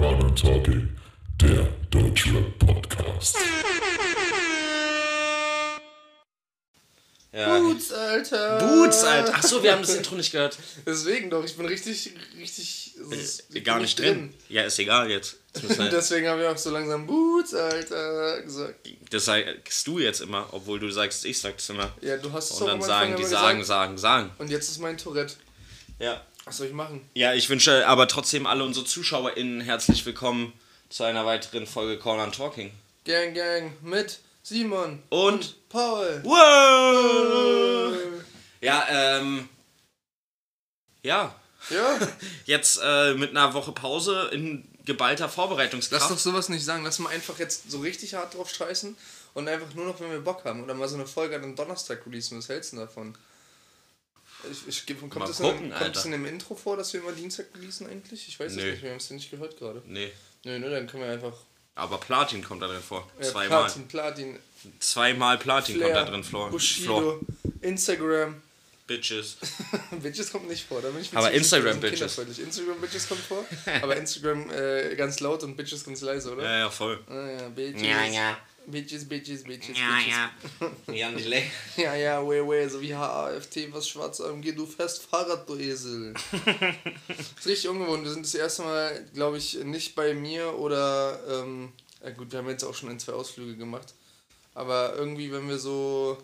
ja. Corner Talking, der Deutschrap Podcast. Ja. Boots, Alter. Boots, Alter. Achso, wir haben das Intro nicht gehört. Deswegen doch, ich bin richtig, richtig. ich bin Gar nicht drin. Ja, ist egal jetzt. Wir- Deswegen habe ich auch so langsam Boots, Alter, gesagt. das sagst du jetzt immer, obwohl du sagst, ich sag's immer. Ja, du hast es Und auch dann sagen die sagen, sagen, sagen. Und jetzt ist mein Tourette. Ja. Was soll ich machen? Ja, ich wünsche aber trotzdem alle unsere ZuschauerInnen herzlich willkommen zu einer weiteren Folge Corner and Talking. Gang, Gang mit Simon Und Paul. Wow! Ja, ähm. Ja, Ja, jetzt äh, mit einer Woche Pause in geballter Vorbereitungskraft. lass doch sowas nicht sagen. Lass mal einfach jetzt so richtig hart drauf scheißen und einfach nur noch, wenn wir Bock haben. Oder mal so eine Folge an einem Donnerstag releasen. Was hältst du davon? Ich, ich, gebe- kommt, Mal das gucken, in, kommt das in dem Intro vor, dass wir immer Dienstag releasen eigentlich? Ich weiß es nicht, wir haben es ja nicht gehört gerade. Nee, Nö, nö, dann können wir einfach. aber Platin kommt da drin vor. Äh, Zweimal. Platin, Platin, Zweimal Platin kommt Flair, da drin vor. Floor. Bushido, Instagram. Bitches. Bitches kommt nicht vor, da bin ich mir Aber Instagram Bitches. Instagram Bitches kommt vor, aber Instagram äh, ganz laut und Bitches ganz leise, oder? Ja, ja, voll. Ah, ja, Bitches. Ja, ja. Bitches, Bitches, Bitches, Ja, Bitches. ja. Jan Delay. Ja, ja, way, way, so wie HAFT, was schwarz AMG, du fährst Fahrrad, du Esel. ist richtig ungewohnt. Wir sind das erste Mal, glaube ich, nicht bei mir oder, ähm, ja gut, wir haben jetzt auch schon ein, zwei Ausflüge gemacht. Aber irgendwie, wenn wir so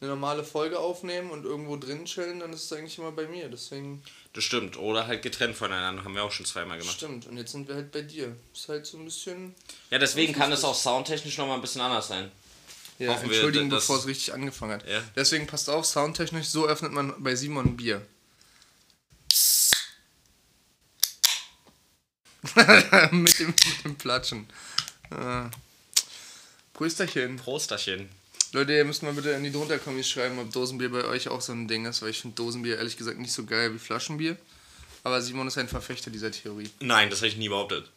eine normale Folge aufnehmen und irgendwo drin chillen, dann ist es eigentlich immer bei mir. Deswegen Das stimmt. Oder halt getrennt voneinander. Haben wir auch schon zweimal gemacht. stimmt. Und jetzt sind wir halt bei dir. Ist halt so ein bisschen. Ja, deswegen kann es auch soundtechnisch nochmal ein bisschen anders sein. Ja, Hoffen wir, entschuldigen, dass- bevor es richtig angefangen hat. Ja. Deswegen passt auf, soundtechnisch, so öffnet man bei Simon ein Bier. mit, dem, mit dem Platschen. Äh. Prösterchen. Prosterchen. Leute, ihr müsst mal bitte in die drunterkommis schreiben, ob Dosenbier bei euch auch so ein Ding ist, weil ich finde Dosenbier ehrlich gesagt nicht so geil wie Flaschenbier. Aber Simon ist ein Verfechter dieser Theorie. Nein, das habe ich nie behauptet.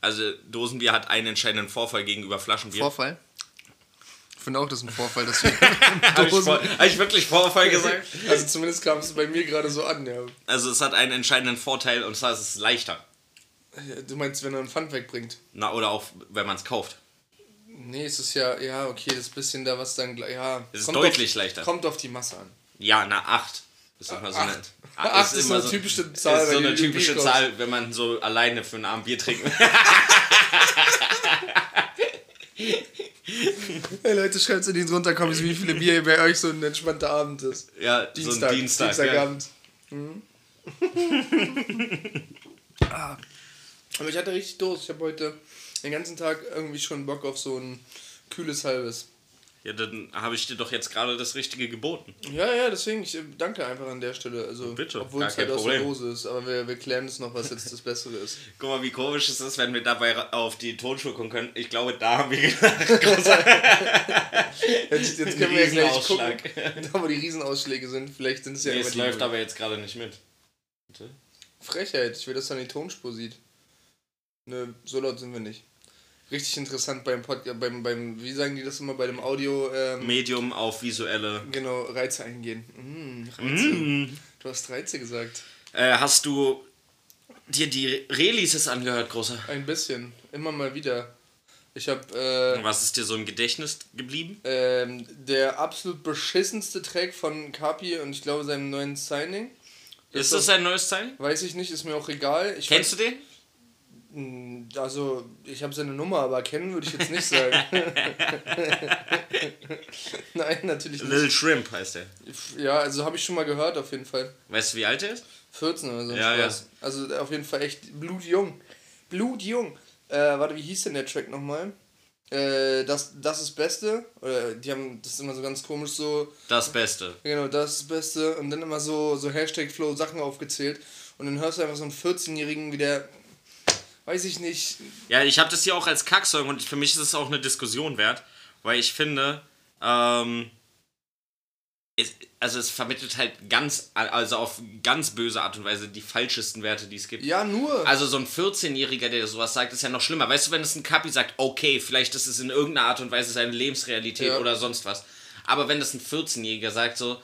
Also, Dosenbier hat einen entscheidenden Vorfall gegenüber Flaschenbier. Vorfall? Ich finde auch, das ist ein Vorfall, dass wir Habe ich, vor- hab ich wirklich Vorfall gesagt? Also zumindest kam es bei mir gerade so an, ja. Also, es hat einen entscheidenden Vorteil und zwar ist es leichter. Du meinst, wenn er einen Pfand wegbringt? Na, oder auch, wenn man es kauft. Nee, es ist ja, ja, okay, das bisschen da, was dann, gleich- ja. Es ist deutlich auf, leichter. Kommt auf die Masse an. Ja, na, 8. Ist immer so eine. Acht. Acht ist so eine typische Zahl, Ist so wenn eine typische Bier Zahl, wenn man so alleine für einen Abend Bier trinkt. Hey Leute, schreibt in die drunter, kommt wie viele Bier bei euch so ein entspannter Abend ist. ja, Dienstag, so ein Dienstag. Dienstagabend. Mhm. ah. Aber ich hatte richtig Durst. Ich habe heute den ganzen Tag irgendwie schon Bock auf so ein kühles Halbes. Ja. dann habe ich dir doch jetzt gerade das Richtige geboten. Ja, ja, deswegen, ich äh, danke einfach an der Stelle. Also, Bitte, obwohl es halt aus der. Dose ist, aber wir, wir klären es noch, was jetzt das Bessere ist. Guck mal, wie komisch es ist, wenn wir dabei auf die Tonschuhe gucken können. Ich glaube, da haben wir gedacht, Jetzt, jetzt können wir ja gleich gucken, da wo die Riesenausschläge sind. Vielleicht sind es ja Nee, immer es läuft aber jetzt gerade nicht mit. Bitte? Frechheit, ich will, dass man die Tonspur sieht. Nö, so laut sind wir nicht. Richtig interessant beim Podcast, beim, beim, wie sagen die das immer, bei dem Audio, ähm, Medium auf visuelle. genau, Reize eingehen. Mm, Reize. Du hast Reize gesagt. Äh, hast du dir die Releases angehört, Großer? Ein bisschen, immer mal wieder. Ich habe äh, Was ist dir so im Gedächtnis geblieben? ähm, der absolut beschissenste Track von Kapi und ich glaube seinem neuen Signing. Ist das ein neues Teil? Weiß ich nicht, ist mir auch egal. Ich Kennst du den? Du? Also, ich habe seine Nummer, aber kennen würde ich jetzt nicht sagen. Nein, natürlich nicht. Lil Shrimp heißt der. Ja, also habe ich schon mal gehört, auf jeden Fall. Weißt du, wie alt er ist? 14 oder so. Ja, Spaß. Also auf jeden Fall echt blutjung. Blutjung. Äh, warte, wie hieß denn der Track nochmal? Äh, das, das ist Beste. Oder die haben das ist immer so ganz komisch so. Das Beste. Genau, das ist Beste. Und dann immer so, so Hashtag Flow Sachen aufgezählt. Und dann hörst du einfach so einen 14-Jährigen, wie der weiß ich nicht. Ja, ich habe das hier auch als Kacksong und für mich ist es auch eine Diskussion wert, weil ich finde, ähm, es, also es vermittelt halt ganz, also auf ganz böse Art und Weise die falschesten Werte, die es gibt. Ja, nur. Also so ein 14-Jähriger, der sowas sagt, ist ja noch schlimmer. Weißt du, wenn es ein Kapi sagt, okay, vielleicht ist es in irgendeiner Art und Weise seine Lebensrealität Ja. oder sonst was. Aber wenn das ein 14-Jähriger sagt, so,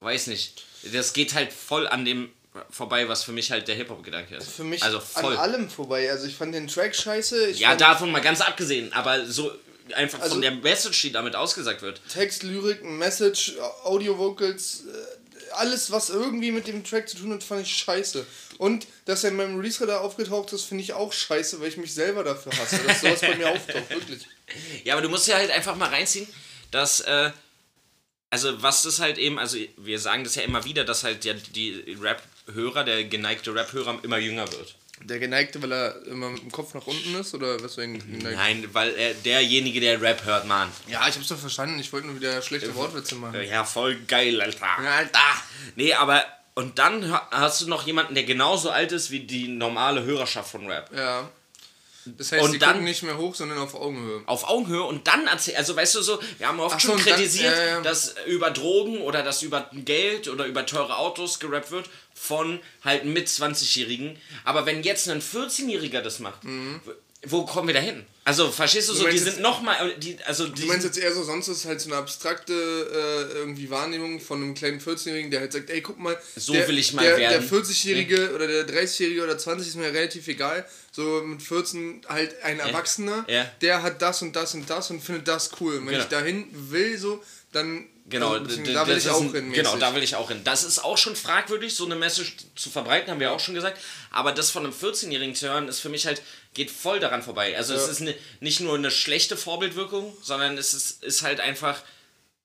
weiß nicht, das geht halt voll an dem vorbei, was für mich halt der Hip-Hop-Gedanke ist. für mich also voll. an allem vorbei. Also ich fand den Track scheiße. Ja, davon mal ganz abgesehen, aber so einfach Also- von der Message, die damit ausgesagt wird. Text, Lyrik, Message, Audio Vocals, äh, alles, was irgendwie mit dem Track zu tun hat, fand ich scheiße. Und dass er in meinem Release-Radar aufgetaucht ist, finde ich auch scheiße, weil ich mich selber dafür hasse, dass sowas bei mir auftaucht, wirklich. Ja, aber du musst ja halt einfach mal reinziehen, dass, äh, also was das halt eben, also wir sagen das ja immer wieder, dass halt ja die Rap-Hörer, der geneigte Rap-Hörer immer jünger wird. Der Geneigte, weil er immer mit dem Kopf nach unten ist, oder was wegen geneigt? Nein, weil er derjenige, der Rap hört, Mann. Ja, ich hab's doch verstanden, ich wollte nur wieder schlechte Wortwitze machen. Ja, voll geil, Alter. Alter. Nee, aber, und dann ha- hast du noch jemanden, der genauso alt ist wie die normale Hörerschaft von Rap. Ja. Das heißt, Und die dann- gucken nicht mehr hoch, sondern auf Augenhöhe. auf Augenhöhe und dann erzählen, also weißt du so, wir haben oft so, schon dann- kritisiert, ja, ja. dass über Drogen oder dass über Geld oder über teure Autos gerappt wird von halt mit 20-Jährigen. Aber wenn jetzt ein 14-Jähriger das macht, wo- wo kommen wir da hin? Also verstehst du, so, Mhm. meinst die sind nochmal, die, also die Du meinst jetzt eher so, sonst ist halt so eine abstrakte äh, irgendwie Wahrnehmung von einem kleinen 14-Jährigen, der halt sagt, ey, guck mal, So der, will ich mal der, werden. Der 40-Jährige oder der 30-Jährige oder 20 ist mir relativ egal. So mit 14 halt ein Erwachsener, Ja. der hat das und das und das und findet das cool. Und wenn Genau. ich dahin will, so, dann. Genau, also, da will ich auch hin. Genau, da will ich auch hin. Das ist auch schon fragwürdig, so eine Message zu verbreiten, haben wir auch schon gesagt. Aber das von einem 14-Jährigen zu hören, ist für mich halt, geht voll daran vorbei. Also es Ja. ist ne, nicht nur eine schlechte Vorbildwirkung, sondern es ist, ist halt einfach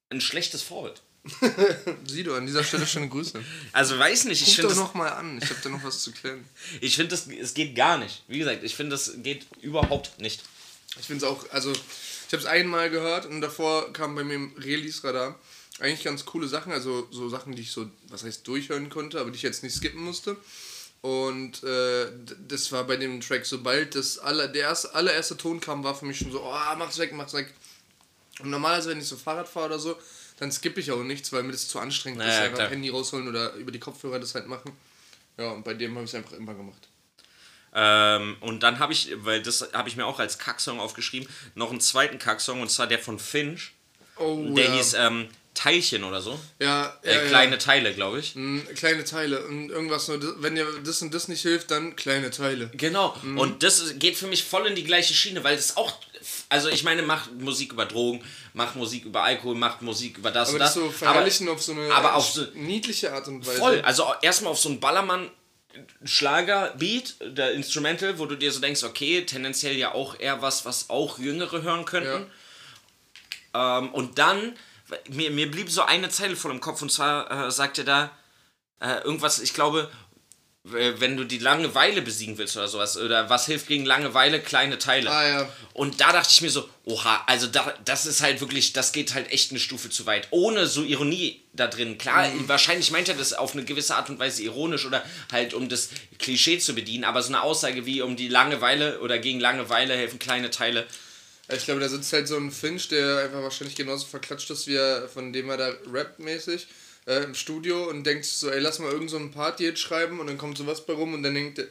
ein schlechtes Vorbild. Sido, an dieser Stelle schöne Grüße. Also weiß nicht, ich Guck finde doch das, noch mal an, ich habe da noch was zu klären. ich finde das, es geht gar nicht. Wie gesagt, ich finde das geht überhaupt nicht. Ich finde es auch, also ich habe es einmal gehört und davor kam bei mir im Release-Radar eigentlich ganz coole Sachen, also so Sachen, die ich so, was heißt, durchhören konnte, aber die ich jetzt nicht skippen musste. Und äh, das war bei dem Track, sobald das aller, der erste, allererste Ton kam, war für mich schon so, oh, mach's weg, mach's weg. Und normalerweise, wenn ich so Fahrrad fahre oder so, dann skippe ich auch nichts, weil mir das zu anstrengend Ja, ist. Einfach klar. Handy rausholen oder über die Kopfhörer das halt machen. Ja, und bei dem habe ich es einfach immer gemacht. Ähm, und dann habe ich, weil das habe ich mir auch als Kacksong aufgeschrieben, noch einen zweiten Kacksong und zwar der von Finch. Oh, Der ja. hieß ähm, Teilchen oder so. ja, Äh, ja, ja. kleine Teile, glaube ich. Mm, Kleine Teile und irgendwas nur, wenn dir das und das nicht hilft, dann kleine Teile. Genau. Mhm. Und das geht für mich voll in die gleiche Schiene, weil das auch. Also ich meine, macht Musik über Drogen, macht Musik über Alkohol, macht Musik über das Aber und das so verherrlichen auf so eine aber auf so- niedliche Art und Weise. voll. Also erstmal auf so einen Ballermann. Schlager-Beat, der Instrumental, wo du dir so denkst, okay, tendenziell ja auch eher was, was auch Jüngere hören könnten. Ähm, und dann, mir, mir blieb so eine Zeile voll im Kopf und zwar äh, sagt er da äh, irgendwas, ich glaube, äh, wenn du die Langeweile besiegen willst oder sowas, oder was hilft gegen Langeweile, kleine Teile. Ah, ja. Und da dachte ich mir so, oha, also da, das ist halt wirklich, das geht halt echt eine Stufe zu weit. Ohne so Ironie da drin. Klar, Mhm. wahrscheinlich meint er das auf eine gewisse Art und Weise ironisch oder halt um das Klischee zu bedienen, aber so eine Aussage wie um die Langeweile oder gegen Langeweile helfen kleine Teile. Ich glaube, da sitzt halt so ein Finch, der einfach wahrscheinlich genauso verklatscht ist, wie er, von dem er da rappt mäßig äh, im Studio und denkt so, ey, lass mal irgend so ein Party jetzt schreiben und dann kommt sowas bei rum und dann denkt er,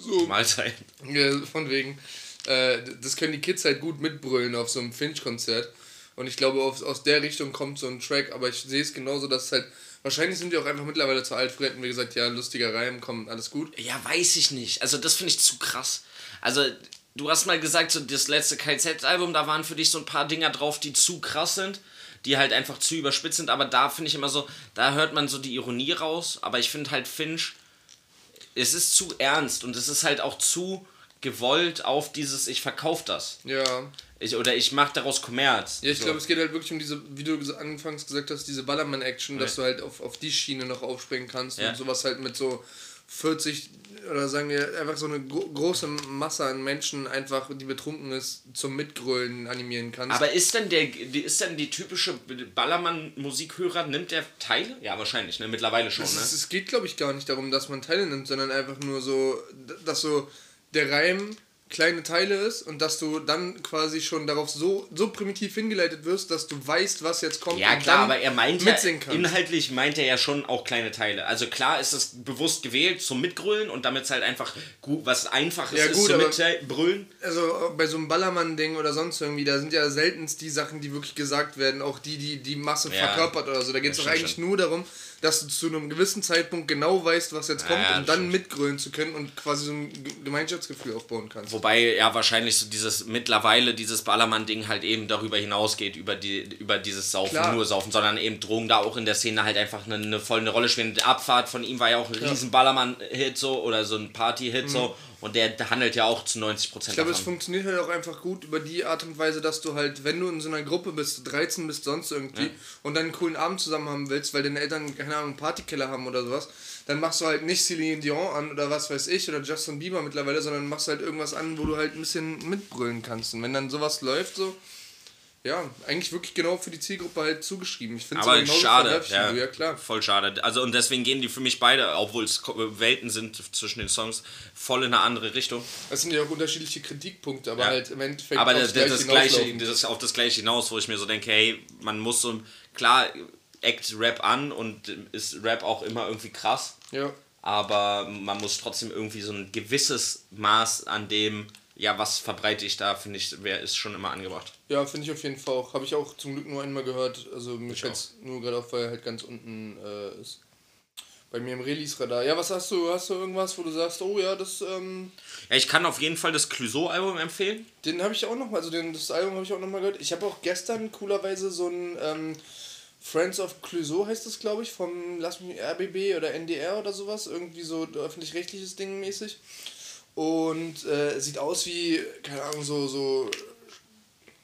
so, Mahlzeit. Ja, von wegen. Äh, das können die Kids halt gut mitbrüllen auf so einem Finch-Konzert. Und ich glaube, aus, aus der Richtung kommt so ein Track, aber ich sehe es genauso, dass es halt. Wahrscheinlich sind die auch einfach mittlerweile zu alt. Früher hätten wir gesagt, ja, lustiger Reim, komm, alles gut. Ja, weiß ich nicht. Also das finde ich zu krass. Also du hast mal gesagt, so das letzte KZ-Album, da waren für dich so ein paar Dinger drauf, die zu krass sind, die halt einfach zu überspitzt sind. Aber da finde ich immer so, da hört man so die Ironie raus. Aber ich finde halt Finch, es ist zu ernst und es ist halt auch zu gewollt auf dieses, ich verkaufe das. Ja. Ich, oder ich mache daraus Kommerz. Ja, ich So. glaube, es geht halt wirklich um diese, wie du anfangs gesagt hast, diese Ballermann-Action, dass du halt auf, auf die Schiene noch aufspringen kannst Ja. und sowas halt mit so 40 oder sagen wir einfach so eine gro große Masse an Menschen einfach, die betrunken ist, zum Mitgrölen animieren kannst. Aber ist denn der, die- ist denn die typische Ballermann-Musikhörer, nimmt der Teile? Ja, wahrscheinlich, ne? Mittlerweile schon, Es, ne? es geht, glaube ich, gar nicht darum, dass man Teile nimmt, sondern einfach nur so, dass so der Reim kleine Teile ist und dass du dann quasi schon darauf so, so primitiv hingeleitet wirst, dass du weißt, was jetzt kommt. Ja und klar, aber er meint ja, inhaltlich meint er ja schon auch kleine Teile. Also klar ist es bewusst gewählt zum Mitgrölen und damit es halt einfach gut, was Einfaches Ja, ist gut, zum Mitbrüllen. Also bei so einem Ballermann-Ding oder sonst irgendwie, da sind ja seltenst die Sachen, die wirklich gesagt werden, auch die, die die Masse Ja. verkörpert oder so. Da geht es doch eigentlich schon. nur darum, dass du zu einem gewissen Zeitpunkt genau weißt, was jetzt kommt, Ja, um dann mitgrölen zu können und quasi so ein Ge- Gemeinschaftsgefühl aufbauen kannst. Wobei ja wahrscheinlich so dieses mittlerweile dieses Ballermann-Ding halt eben darüber hinausgeht, über, die, über dieses Saufen, Klar. nur Saufen, sondern eben Drogen da auch in der Szene halt einfach eine, eine voll eine Rolle spielen. Die Abfahrt von ihm war ja auch ein riesen Ballermann-Hit so oder so ein Party-Hit so und der handelt ja auch zu 90% Mhm. Ich glaube, es funktioniert halt auch einfach gut über die Art und Weise, dass du halt, wenn du in so einer Gruppe bist, 13 bist, sonst irgendwie, und dann einen coolen Abend zusammen haben willst, weil deine Eltern, keine Ahnung, einen Partykeller haben oder sowas, dann machst du halt nicht Celine Dion an oder was weiß ich oder Justin Bieber mittlerweile, sondern machst halt irgendwas an, wo du halt ein bisschen mitbrüllen kannst. Und wenn dann sowas läuft, so, ja, eigentlich wirklich genau für die Zielgruppe halt zugeschrieben. Ich finde Aber schade, verwerflich wie ja, ja klar. voll schade. Also und deswegen gehen die für mich beide, obwohl es Welten sind zwischen den Songs, voll in eine andere Richtung. Das sind ja auch unterschiedliche Kritikpunkte, aber Ja. halt im Endeffekt Aber das, das, das Gleiche, das ist auf das Gleiche hinaus, wo ich mir so denke, hey, man muss so, klar, act Rap an und ist Rap auch immer irgendwie krass, Ja. aber man muss trotzdem irgendwie so ein gewisses Maß an dem, ja, was verbreite ich da, finde ich, wer ist schon immer angebracht. Ja, finde ich auf jeden Fall auch. Habe ich auch zum Glück nur einmal gehört. Also mir fällt nur gerade auf, weil er halt ganz unten äh, ist. Bei mir im Release-Radar. Ja, was hast du? Hast du irgendwas, wo du sagst, oh ja, das, ähm, Ja, ich kann auf jeden Fall das Clouseau-Album empfehlen. den habe ich auch noch mal, also den, das Album habe ich auch noch mal gehört. Ich habe auch gestern coolerweise so ein ähm, Friends of Clouseau heißt das, glaube ich, vom Lass mich RBB oder NDR oder sowas. Irgendwie so öffentlich-rechtliches Ding mäßig. Und äh, sieht aus wie, keine Ahnung, so, so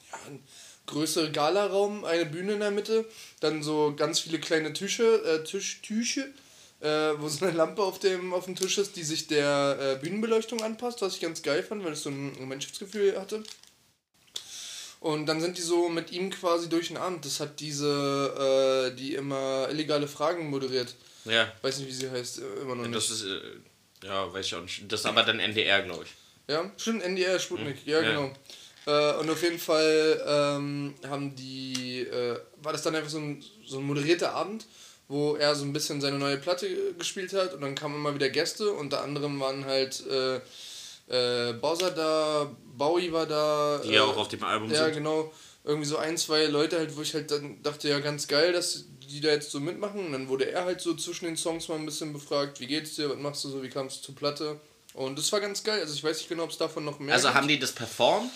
ja, ein größerer Galaraum, eine Bühne in der Mitte, dann so ganz viele kleine Tische, äh, Tisch, Tüche, äh, wo so eine Lampe auf dem, auf dem Tisch ist, die sich der äh, Bühnenbeleuchtung anpasst, was ich ganz geil fand, weil es so ein Gemeinschaftsgefühl hatte. Und dann sind die so mit ihm quasi durch den Abend. Das hat diese, äh, die immer illegale Fragen moderiert. Ja, Weiß nicht, wie sie heißt, immer noch nicht. das ist, äh, ja, weiß ich auch nicht. Das ist aber dann NDR, glaube ich. Ja, stimmt, NDR, Sputnik, ja, Ja. genau. Äh, und auf jeden Fall ähm, haben die, äh, war das dann einfach so ein, so ein moderierter Abend, wo er so ein bisschen seine neue Platte äh, gespielt hat und dann kamen immer wieder Gäste, unter anderem waren halt äh, äh, Bowser da, Bowie war da. Die äh, ja auch auf dem Album Ja, sind. genau. Irgendwie so ein, zwei Leute halt, wo ich halt dann dachte, ja, ganz geil, dass die da jetzt so mitmachen. Und dann wurde er halt so zwischen den Songs mal ein bisschen befragt, wie geht's dir, was machst du so, wie kamst du zur Platte? Und das war ganz geil. Also ich weiß nicht genau, ob es davon noch mehr Also gibt. haben die das performt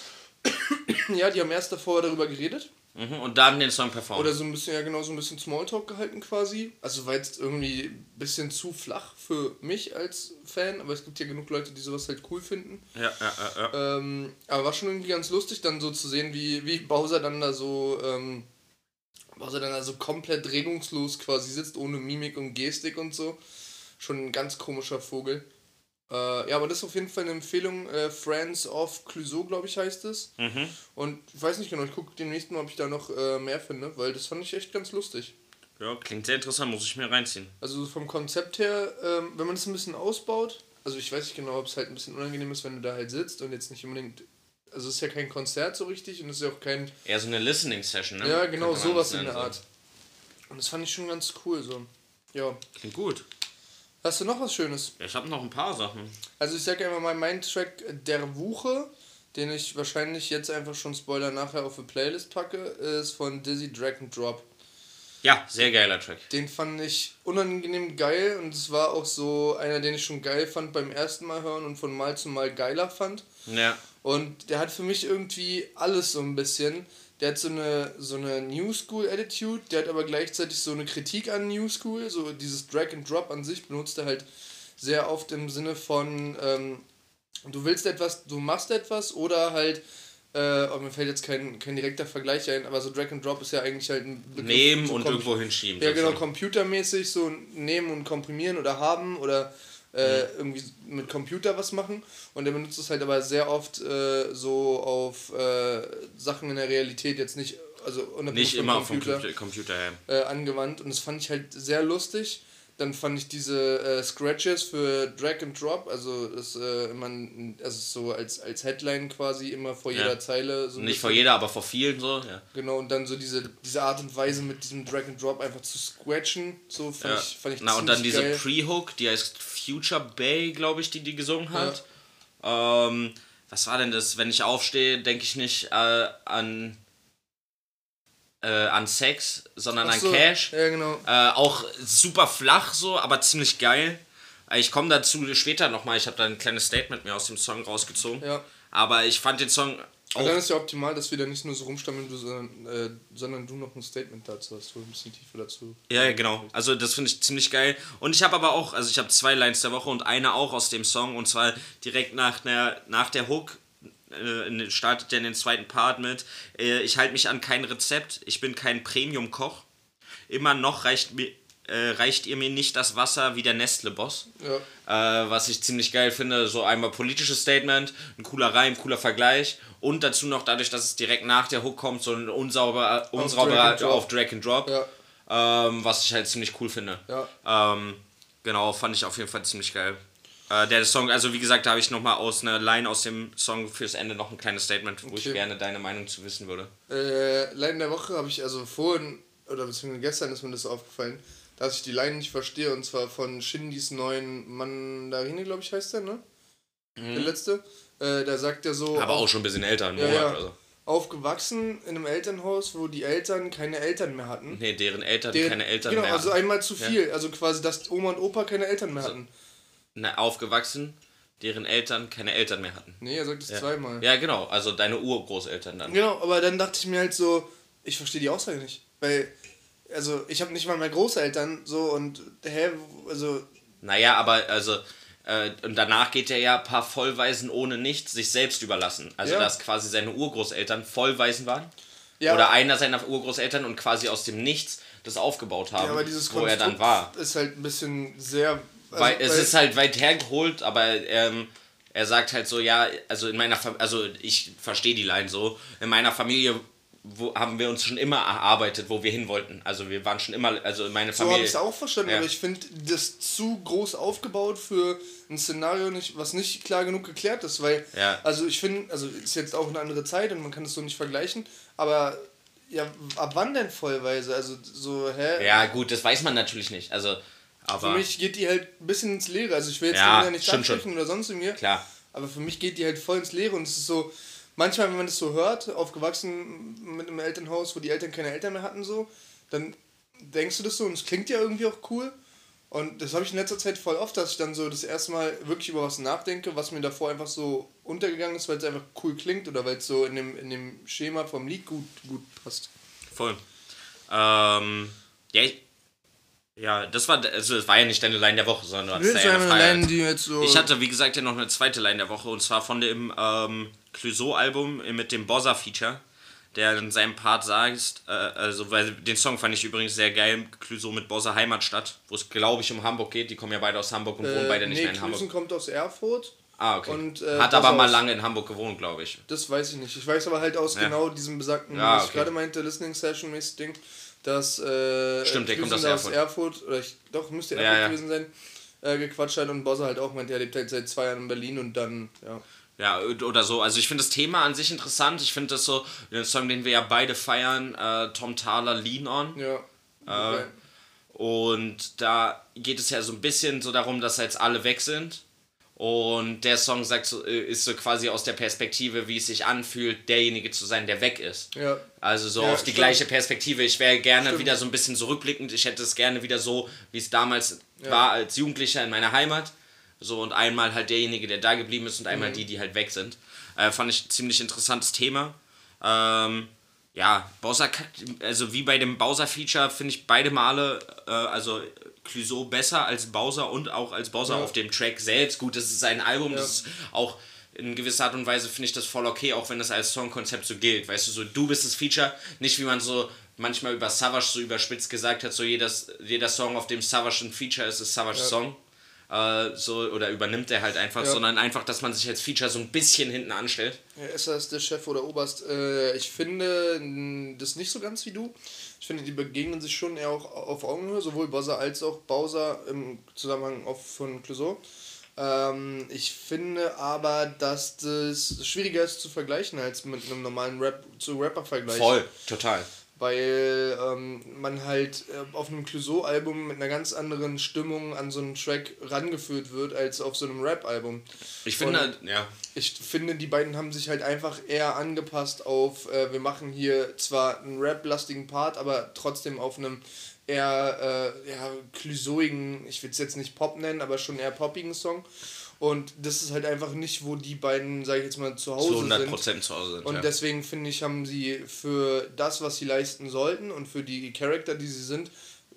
Ja, die haben erst davor darüber geredet. mhm, und dann den Song performt. Oder so ein bisschen, ja genau, so ein bisschen Smalltalk gehalten quasi. Also war jetzt irgendwie ein bisschen zu flach für mich als Fan, aber es gibt ja genug Leute, die sowas halt cool finden. ja, ja, ja, ja. Ähm, aber war schon irgendwie ganz lustig, dann so zu sehen, wie, wie Bowser dann da so, ähm, Bowser dann da so komplett regungslos quasi sitzt, ohne Mimik und Gestik und so. Schon ein ganz komischer Vogel. Äh, ja, aber das ist auf jeden Fall eine Empfehlung. Äh, Friends of Clouseau, glaube ich, heißt es. Mhm. Und ich weiß nicht genau, ich gucke demnächst mal, ob ich da noch äh, mehr finde, weil das fand ich echt ganz lustig. ja, klingt sehr interessant, muss ich mir reinziehen. Also vom Konzept her, ähm, wenn man das ein bisschen ausbaut, also ich weiß nicht genau, ob es halt ein bisschen unangenehm ist, wenn du da halt sitzt und jetzt nicht unbedingt. Also es ist ja kein Konzert so richtig und es ist ja auch kein. Eher so eine Listening-Session, ne? Ja, genau, sowas in der Art. Und das fand ich schon ganz cool so. Ja. Klingt gut. Hast du noch was Schönes? Ja, ich habe noch ein paar Sachen. Also ich sag einfach mal, mein Track äh, Der Wuche, den ich wahrscheinlich jetzt einfach schon Spoiler nachher auf eine Playlist packe, ist von Dizzy Drag and Drop. Ja, sehr geiler Track. Den fand ich unangenehm geil und es war auch so einer, den ich schon geil fand beim ersten Mal hören und von Mal zu Mal geiler fand. Ja. Und der hat für mich irgendwie alles so ein bisschen. Der hat so eine, so eine New School Attitude, der hat aber gleichzeitig so eine Kritik an New School, so dieses Drag and Drop an sich benutzt er halt sehr oft im Sinne von, ähm, du willst etwas, du machst etwas oder halt, äh, oh, mir fällt jetzt kein, kein direkter Vergleich ein, aber so Drag and Drop ist ja eigentlich halt ein Begriff, Nehmen so und irgendwo hinschieben. ja, genau, computermäßig so nehmen und komprimieren oder haben oder äh, irgendwie mit Computer was machen. Und er benutzt es halt aber sehr oft äh, so auf äh, Sachen in der Realität, jetzt nicht, also unabhängig Nicht immer vom Computer, Computer her. äh, angewandt. Und das fand ich halt sehr lustig. Dann fand ich diese äh, Scratches für Drag and Drop, also das äh, man, also so als, als Headline quasi immer vor Ja. jeder Zeile. So Nicht vor bisschen. jeder, aber vor vielen so, ja. Genau, und dann so diese, diese Art und Weise mit diesem Drag and Drop einfach zu scratchen, so fand ja. ich, fand ich Na, und dann diese. Pre-Hook, die heißt Future Bay, glaube ich, die die gesungen hat. Ähm, was war denn das? Wenn ich aufstehe, denke ich nicht äh, an, äh, an Sex, sondern Ach an so, Cash. Ja, genau. Äh, auch super flach so, aber ziemlich geil. Äh, Ich komme dazu später nochmal. Ich habe da ein kleines Statement mir aus dem Song rausgezogen. Ja. Aber ich fand den Song auch. Aber dann ist ja optimal, dass wir da nicht nur so rumstammeln, sondern, äh, sondern du noch ein Statement dazu hast, so ein bisschen tiefer dazu. Ja, genau. Also das finde ich ziemlich geil. Und ich habe aber auch, also ich habe zwei Lines der Woche und eine auch aus dem Song. Und zwar direkt nach der, nach der Hook äh, startet er in den zweiten Part mit äh, Ich halte mich an kein Rezept, ich bin kein Premium-Koch. Immer noch reicht, mir, äh, reicht ihr mir nicht das Wasser wie der Nestle-Boss. Ja. Äh, was ich ziemlich geil finde, so einmal politisches Statement, ein cooler Reim, cooler Vergleich und dazu noch dadurch, dass es direkt nach der Hook kommt, so ein unsauberer, unsauberer Drop. auf Drag and Drop, Ja. ähm, was ich halt ziemlich cool finde. Ja. Ähm, genau, fand ich auf jeden Fall ziemlich geil. Äh, der Song, also wie gesagt, da habe ich nochmal aus einer Line aus dem Song fürs Ende noch ein kleines Statement, wo ich Okay. gerne deine Meinung zu wissen würde. Äh, Line der Woche habe ich also vorhin, oder beziehungsweise gestern ist mir das aufgefallen, dass ich die Line nicht verstehe, und zwar von Shindys neuen Mandarine, glaube ich, heißt der, ne? Der letzte. Äh, da sagt er so. Mhm. Aber auf- auch schon ein bisschen älter, ein Ja, Monat ja. oder so. Aufgewachsen in einem Elternhaus, wo die Eltern keine Eltern mehr hatten. Nee, deren Eltern Der- keine Eltern genau, mehr. also hatten. einmal zu viel. Also quasi, dass Oma und Opa keine Eltern mehr hatten. Aufgewachsen, deren Eltern keine Eltern mehr hatten. Nee, er sagt es Ja. zweimal. Ja, genau, also deine Urgroßeltern dann. Genau, aber dann dachte ich mir halt so, ich verstehe die Aussage nicht. Weil, also ich habe nicht mal mehr Großeltern so und, hä, also, Naja, aber also, äh, und danach geht er ja ein paar Vollweisen ohne nichts sich selbst überlassen. Also, Ja. dass quasi seine Urgroßeltern Vollweisen waren. ja. Oder einer seiner Urgroßeltern und quasi aus dem Nichts das aufgebaut haben, ja, aber dieses wo er dann Konstrukt war. ist halt ein bisschen sehr... Also, weil es ist halt weit hergeholt, aber ähm, er sagt halt so, ja, also in meiner Familie, also ich verstehe die Line so, in meiner Familie wo, haben wir uns schon immer erarbeitet, wo wir hin wollten. Also wir waren schon immer, also in meiner So habe Familie. ich es auch verstanden, Ja. aber ich finde das zu groß aufgebaut für ein Szenario, nicht, was nicht klar genug geklärt ist, weil, Ja. also ich finde, also ist jetzt auch eine andere Zeit und man kann es so nicht vergleichen, aber ja, ab wann denn vollweise? Also so, hä? Ja, gut, das weiß man natürlich nicht. Also, aber Für mich geht die halt ein bisschen ins Leere. Also ich will jetzt Ja, nicht absprechen oder sonst irgendwie. klar. Aber für mich geht die halt voll ins Leere und es ist so, manchmal, wenn man das so hört, aufgewachsen mit einem Elternhaus, wo die Eltern keine Eltern mehr hatten, so, dann denkst du das so und es klingt ja irgendwie auch cool. Und das habe ich in letzter Zeit voll oft, dass ich dann so das erste Mal wirklich über was nachdenke, was mir davor einfach so untergegangen ist, weil es einfach cool klingt oder weil es so in dem, in dem Schema vom Lied gut, gut passt. Voll. Ähm, ja, ich, ja, das war, also das war ja nicht deine Line der Woche, sondern du da ja eine Freiheit. die jetzt so. Ich hatte, wie gesagt, ja noch eine zweite Line der Woche und zwar von dem ähm, Clouseau-Album mit dem Bossa-Feature, der in seinem Part sagt, äh, also, weil den Song fand ich übrigens sehr geil, Clouseau mit Bossa Heimatstadt, wo es, glaube ich, um Hamburg geht. Die kommen ja beide aus Hamburg und wohnen beide nicht nee, mehr in Hamburg. Klüsen kommt aus Erfurt. Ah, okay. und, äh, Hat aber mal lange in Hamburg gewohnt, glaube ich. Das weiß ich nicht. Ich weiß aber halt aus Ja. genau diesem besagten, Ja, was ich okay. gerade meinte, Listening Session mäßig Ding, dass äh, Stimmt, der kommt aus da Erfurt. oder ich, doch, müsste Ja, Erfurt ja. gewesen sein, äh, gequatscht hat und Bosse halt auch meinte, er lebt halt seit zwei Jahren in Berlin und dann, ja. Ja, oder so. Also ich finde das Thema an sich interessant. Ich finde das so, den Song, den wir ja beide feiern, äh, Tom Thaler, Lean On. Ja. Äh, Und da geht es ja so ein bisschen so darum, dass jetzt alle weg sind. Und der Song sagt so, äh, ist so quasi aus der Perspektive, wie es sich anfühlt, derjenige zu sein, der weg ist. ja. Also so Ja, auf die stimmt. gleiche Perspektive. Ich wäre gerne Stimmt. wieder so ein bisschen zurückblickend. Ich hätte es gerne wieder so, wie es damals Ja. war als Jugendlicher in meiner Heimat. So und einmal halt derjenige, der da geblieben ist und Mhm. einmal die, die halt weg sind. Äh, fand ich ein ziemlich interessantes Thema. Ähm, ja, Bowser, also wie bei dem Bowser-Feature finde ich beide Male, äh, also Clouseau besser als Bowser und auch als Bowser Ja. auf dem Track selbst. Gut, das ist sein Album, Ja. das ist auch in gewisser Art und Weise finde ich das voll okay, auch wenn das als Songkonzept so gilt. Weißt du, so du bist das Feature, nicht wie man so manchmal über Savage so überspitzt gesagt hat, so jedes, jeder Song, auf dem Savage ein Feature ist, ist Savage Ja. Song. Äh, so oder übernimmt er halt einfach, Ja. sondern einfach, dass man sich als Feature so ein bisschen hinten anstellt. Ja, ist das der Chef oder Oberst? Äh, ich finde das nicht so ganz wie du. Ich finde, die begegnen sich schon eher auch auf Augenhöhe, sowohl Bowser als auch Bowser im Zusammenhang auch von Clouseau. Ähm, ich finde aber, dass das schwieriger ist zu vergleichen als mit einem normalen Rap zu Rapper-Vergleich. Voll, total. Weil ähm, man halt äh, auf einem Clouseau-Album mit einer ganz anderen Stimmung an so einen Track rangeführt wird als auf so einem Rap-Album. Ich finde, Und- ja, ich finde, die beiden haben sich halt einfach eher angepasst auf, äh, wir machen hier zwar einen rap-lastigen Part, aber trotzdem auf einem eher äh, ja, clouseauigen, ich will es jetzt nicht Pop nennen, aber schon eher poppigen Song. Und das ist halt einfach nicht, wo die beiden, sage ich jetzt mal, zu Hause zu 100% sind. zu Hause sind. Und ja. deswegen finde ich, haben sie für das, was sie leisten sollten und für die Charakter, die sie sind,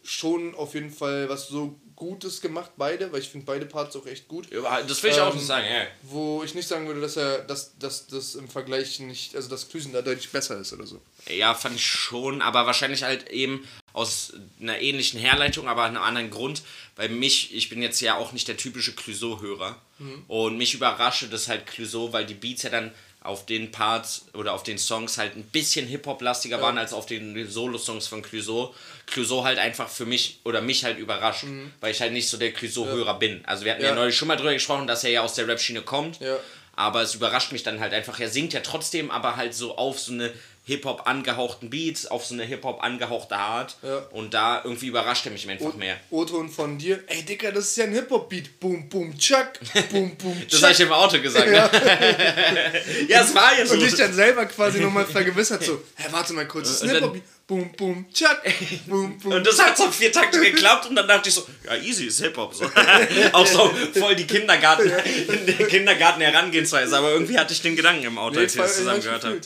schon auf jeden Fall was so Gutes gemacht, beide, weil ich finde beide Parts auch echt gut. Ja, das will ich auch Ähm, nicht sagen, ja. Wo ich nicht sagen würde, dass er dass, dass das im Vergleich nicht, also das Klüsen da deutlich besser ist oder so. Ja, fand ich schon, aber wahrscheinlich halt eben aus einer ähnlichen Herleitung, aber einem anderen Grund, weil mich, ich bin jetzt ja auch nicht der typische Clouseau-Hörer und mich überraschte das halt Clouseau, weil die Beats ja dann auf den Parts oder auf den Songs halt ein bisschen Hip-Hop-lastiger waren als auf den Solo-Songs von Clouseau. Clouseau halt einfach für mich oder mich halt überrascht, weil ich halt nicht so der Clouseau-Hörer bin. Also wir hatten ja. Ja. neulich schon mal drüber gesprochen, dass er ja aus der Rap-Schiene kommt. Ja. Aber es überrascht mich dann halt einfach. Er singt ja trotzdem, aber halt so auf so eine Hip-Hop angehauchten Beats, auf so eine Hip-Hop angehauchte Art. Ja. Und da irgendwie überrascht er mich einfach mehr. O-Ton von dir, ey Dicker, das ist ja ein Hip-Hop-Beat. Boom, boom, chuck, boom, boom, Das chuck. habe ich im Auto gesagt. Ja, ne? ja es war jetzt so. Und ich dann selber quasi nochmal vergewissert so, hä, warte mal kurz, das ist ein Hip-Hop-Beat. Boom, boom, chuck, boom, boom. Und das hat so vier Takte geklappt und dann dachte ich so, ja, easy ist Hip-Hop. So. Auch so voll die Kindergarten, in der Kindergarten Herangehensweise. Aber irgendwie hatte ich den Gedanken im Auto, Nee, als wir das zusammen ich gehört haben.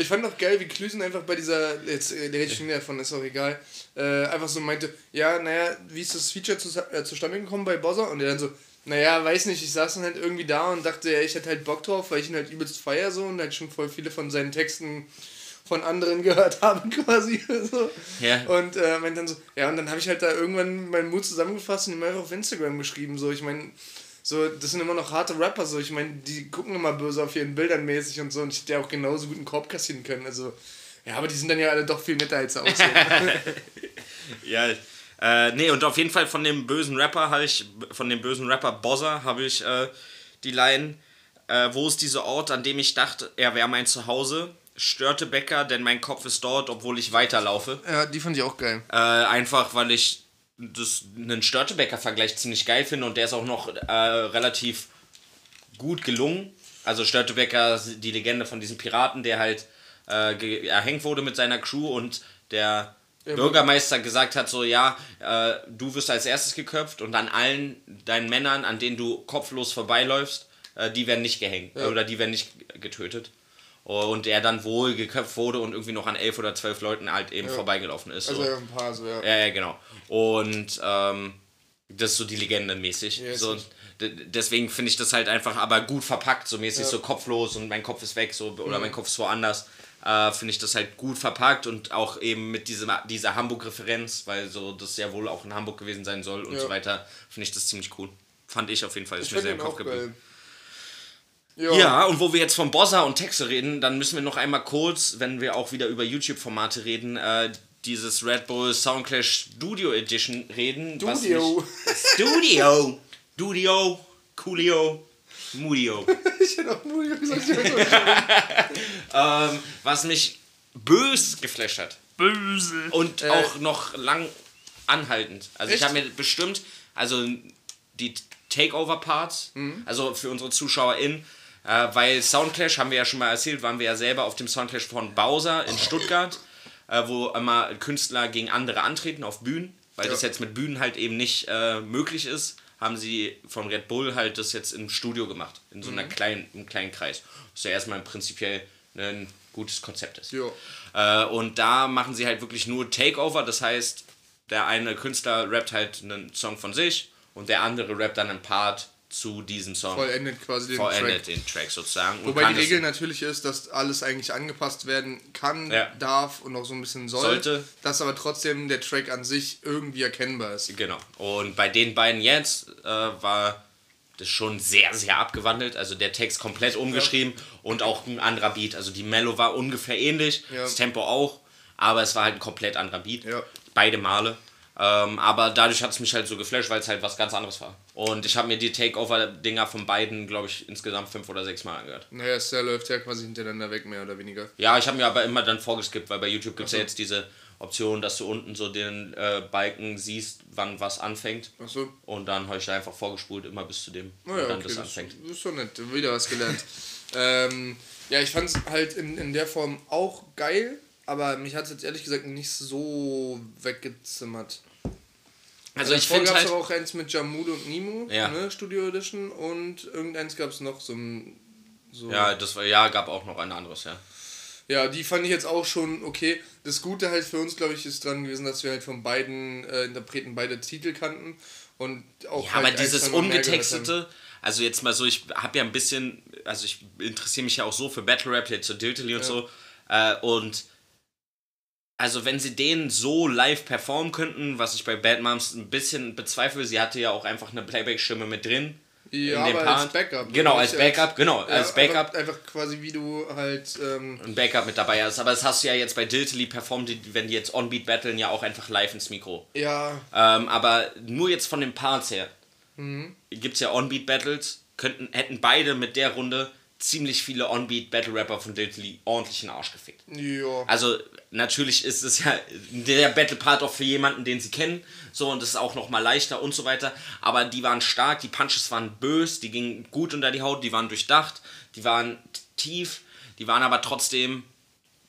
Ich fand auch geil, wie Klüsen einfach bei dieser, jetzt äh, rede ich schon wieder davon, ist auch egal, äh, einfach so meinte, ja, naja, wie ist das Feature zu, äh, zustande gekommen bei Bowser? Und er dann so, naja, weiß nicht, ich saß dann halt irgendwie da und dachte, ja, ich hätte halt Bock drauf, weil ich ihn halt übelst feier so und halt schon voll viele von seinen Texten von anderen gehört habe quasi. So. Ja. Und äh, meinte dann so, ja, und dann habe ich halt da irgendwann meinen Mut zusammengefasst und ihm einfach auf Instagram geschrieben. So, ich meine, so, das sind immer noch harte Rapper, so, ich meine, die gucken immer böse auf ihren Bildern mäßig und so und ich hätte ja auch genauso gut einen Korb kassieren können. Also, ja, aber die sind dann ja alle doch viel netter als er aussehen. Ja, äh, nee, und auf jeden Fall von dem bösen Rapper habe ich, von dem bösen Rapper Bozza habe ich äh, die Line, äh, wo ist dieser Ort, an dem ich dachte, er wäre mein Zuhause, störte Becker, denn mein Kopf ist dort, obwohl ich weiterlaufe. ja, die fand ich auch geil. Äh, einfach, weil ich das, einen Störtebecker-Vergleich ziemlich geil finde und der ist auch noch äh, relativ gut gelungen. Also Störtebecker, die Legende von diesem Piraten, der halt äh, erhängt wurde mit seiner Crew und der Bürgermeister gesagt hat, so ja, äh, du wirst als erstes geköpft und an allen deinen Männern, an denen du kopflos vorbeiläufst, äh, die werden nicht gehängt oder die werden nicht getötet. Und er dann wohl geköpft wurde und irgendwie noch an elf oder zwölf Leuten halt eben vorbeigelaufen ist. Also so. ja, ein paar, so, ja. Ja, ja, genau. Und ähm, das ist so die Legende mäßig. Ja, ist so, deswegen finde ich das halt einfach aber gut verpackt, so mäßig so kopflos und mein Kopf ist weg so oder Mhm. mein Kopf ist woanders. Äh, finde ich das halt gut verpackt und auch eben mit diesem, dieser Hamburg-Referenz, weil so das ja wohl auch in Hamburg gewesen sein soll und Ja. so weiter, finde ich das ziemlich cool. Fand ich auf jeden Fall, ist Ich mir sehr im Kopf geblieben. Ja. Ja, und wo wir jetzt von Bossa und Texte reden, dann müssen wir noch einmal kurz, wenn wir auch wieder über YouTube-Formate reden, äh, dieses Red Bull Soundclash Studio Edition reden. was Studio. mich- Studio! Studio, Coolio, Mudio. Ich hätte auch nur gesagt, ich ähm, was mich bös geflasht hat. Böse. Und auch noch lang anhaltend. Also ich Echt? habe mir bestimmt, also die Takeover-Parts, also für unsere ZuschauerInnen, äh, weil Soundclash, haben wir ja schon mal erzählt, waren wir ja selber auf dem Soundclash von Bowser in Stuttgart, äh, wo immer Künstler gegen andere antreten auf Bühnen, weil das jetzt mit Bühnen halt eben nicht äh, möglich ist, haben sie von Red Bull halt das jetzt im Studio gemacht, in so einer kleinen, im kleinen Kreis. Was ja erstmal prinzipiell ein gutes Konzept ist. Jo. Äh, und da machen sie halt wirklich nur Takeover, das heißt, der eine Künstler rappt halt einen Song von sich und der andere rappt dann einen Part zu diesem Song. Vollendet quasi den vollendet Track. den Track sozusagen. Wobei die Regel natürlich ist, dass alles eigentlich angepasst werden kann, Ja. darf und auch so ein bisschen soll. Sollte. Dass aber trotzdem der Track an sich irgendwie erkennbar ist. Genau. Und bei den beiden jetzt äh, war das schon sehr, sehr abgewandelt. Also der Text komplett umgeschrieben und auch ein anderer Beat. Also die Mellow war ungefähr ähnlich, Ja. das Tempo auch, aber es war halt ein komplett anderer Beat. Ja. Beide Male. Ähm, aber dadurch hat es mich halt so geflasht, weil es halt was ganz anderes war. Und ich habe mir die Takeover-Dinger von beiden, glaube ich, insgesamt fünf oder sechs Mal angehört. Naja, es der läuft ja quasi hintereinander weg, mehr oder weniger. Ja, ich habe mir aber immer dann vorgeskippt, weil bei YouTube gibt es ja jetzt diese Option, dass du unten so den äh, Balken siehst, wann was anfängt. Achso. Und dann habe ich da einfach vorgespult, immer bis zu dem, Naja, dann okay, das anfängt. das ist schon nett. Wieder was gelernt. ähm, ja, ich fand es halt in, in der Form auch geil, aber mich hat es jetzt ehrlich gesagt nicht so weggezimmert. Also ich finde halt, auch eins mit Jamul und Nemo, Ja. ne, Studio Edition und irgendeins gab es noch so ein. So. ja, das war, ja, gab auch noch ein anderes, ja. Ja, die fand ich jetzt auch schon okay. Das Gute halt für uns, glaube ich, ist dran gewesen, dass wir halt von beiden äh, Interpreten beide Titel kannten und auch Ja, halt aber dieses ungetextete, also jetzt mal so, ich habe ja ein bisschen, also ich interessiere mich ja auch so für Battle Rap, jetzt so Diltily und Ja. so, äh, und also wenn sie den so live performen könnten, was ich bei Bad Moms ein bisschen bezweifle, sie hatte ja auch einfach eine Playback-Stimme mit drin. Ja, in dem aber als Backup. Genau, Nicht als Backup, genau, ja, als Backup. Einfach, quasi wie du halt. Ähm, ein Backup mit dabei ist. Aber das hast du ja jetzt bei Diltily performt, die, wenn die jetzt On-Beat battlen, ja auch einfach live ins Mikro. ja, Ähm, aber nur jetzt von den Parts her Mhm. gibt es ja On-Beat-Battles, könnten, hätten beide mit der Runde ziemlich viele On-Beat-Battle-Rapper von Diltily ordentlich in den Arsch gefickt. ja. Also natürlich ist es ja der Battle-Part auch für jemanden, den sie kennen, so und das ist auch nochmal leichter und so weiter. Aber die waren stark, die Punches waren bös, die gingen gut unter die Haut, die waren durchdacht, die waren tief, die waren aber trotzdem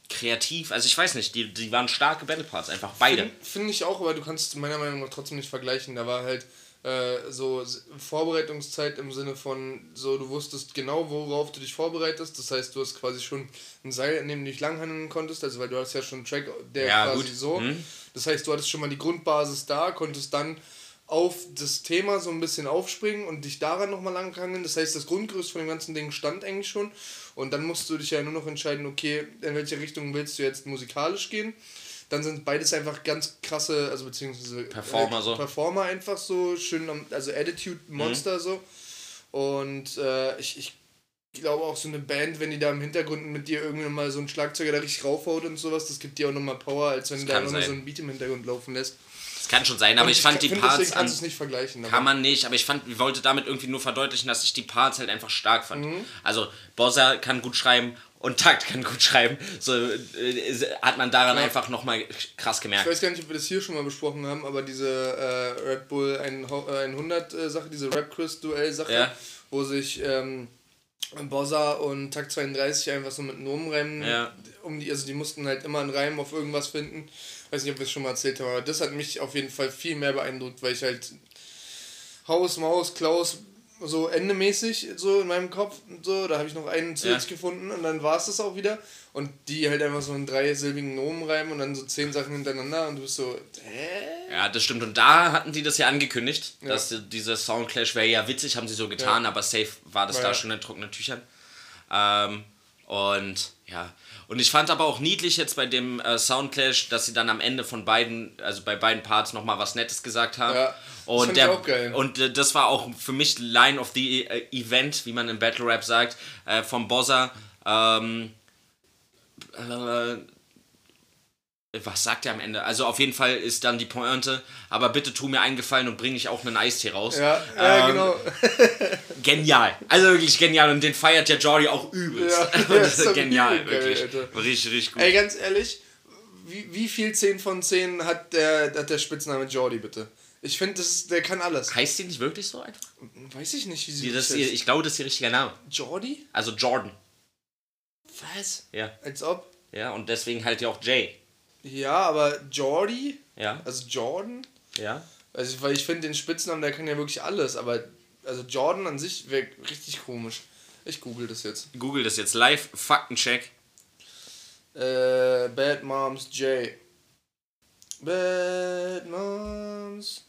kreativ. Also ich weiß nicht, die, die waren starke Battle-Parts, einfach beide. Finde find ich auch, aber du kannst meiner Meinung nach trotzdem nicht vergleichen. Da war halt äh, so Vorbereitungszeit im Sinne von, so du wusstest genau, worauf du dich vorbereitest. Das heißt, du hast quasi schon ein Seil, in dem du dich langhandeln konntest, also weil du hast ja schon einen Track, der Ja, quasi gut. so. Mhm. Das heißt, du hattest schon mal die Grundbasis da, konntest dann auf das Thema so ein bisschen aufspringen und dich daran nochmal langhangeln. Das heißt, das Grundgerüst von dem ganzen Ding stand eigentlich schon. Und dann musst du dich ja nur noch entscheiden, okay, in welche Richtung willst du jetzt musikalisch gehen. Dann sind beides einfach ganz krasse, also beziehungsweise Performer äh, so. Performer einfach so, schön, am- also Attitude Monster so. Und äh, ich, ich glaube auch so eine Band, wenn die da im Hintergrund mit dir irgendwann mal so ein Schlagzeuger da richtig raufhaut und sowas, das gibt dir auch nochmal Power, als wenn du da nochmal so einen Beat im Hintergrund laufen lässt. Das kann schon sein, aber Und ich fand die Parts an, nicht vergleichen. Kann man nicht, aber ich fand, ich wollte damit irgendwie nur verdeutlichen, dass ich die Parts halt einfach stark fand. Mhm. Also, Bossa kann gut schreiben und Takt kann gut schreiben. So äh, hat man daran Ja. einfach nochmal krass Ich gemerkt. weiß gar nicht, ob wir das hier schon mal besprochen haben, aber diese äh, Red Bull 100 äh, Sache, diese Rap Quiz Duell Sache, Ja. wo sich ähm, Bossa und Takt 32 einfach so mit Nomen reimen, Ja. um die, also die mussten halt immer einen Reim auf irgendwas finden. Weiß nicht, ob wir es schon mal erzählt haben, aber das hat mich auf jeden Fall viel mehr beeindruckt, weil ich halt Haus, Maus, Klaus, so endemäßig so in meinem Kopf und so, da habe ich noch einen zusätzlich gefunden und dann war es das auch wieder. Und die halt einfach so einen dreisilbigen Nomen reimen und dann so zehn Sachen hintereinander und du bist so, hä? Ja, das stimmt. Und da hatten die das ja angekündigt, dass die- dieser Soundclash wäre ja witzig, haben sie so getan, Ja. aber safe war das da ja. schon in trockenen Tüchern. Ähm, und ja. Und ich fand aber auch niedlich jetzt bei dem äh, Soundclash, dass sie dann am Ende von beiden, also bei beiden Parts nochmal was Nettes gesagt haben. Ja, das und der, auch geil. Und äh, das war auch für mich Line of the äh, Event, wie man im Battle Rap sagt, äh, vom Bossa. Ähm, äh, was sagt er am Ende? Also auf jeden Fall ist dann die Pointe, aber bitte tu mir einen Gefallen und bring ich auch einen Eistee raus. Ja, ja Ähm, genau. Genial. Also wirklich genial. Und den feiert ja Jordi auch übelst. Ja, doch genial, geil, wirklich. Alter. Richtig, richtig gut. Ey, ganz ehrlich, wie, wie viel 10 von 10 hat der, hat der Spitzname Jordi, bitte? Ich finde, der kann alles. heißt die nicht wirklich so einfach? Weiß ich nicht, wie sie Die, das, ihr- ich glaube, das ist ihr richtiger Name. Jordi? Also Jordan. Was? Ja. Als ob. Ja, und deswegen halt ja auch Jay. Ja, aber Jordi? Ja, Also Jordan? ja. Also, weil ich finde, den Spitznamen, der kann ja wirklich alles, aber also Jordan an sich wäre richtig komisch. Ich google das jetzt. Google das jetzt live. Faktencheck. Äh, Bad Moms J. Bad Moms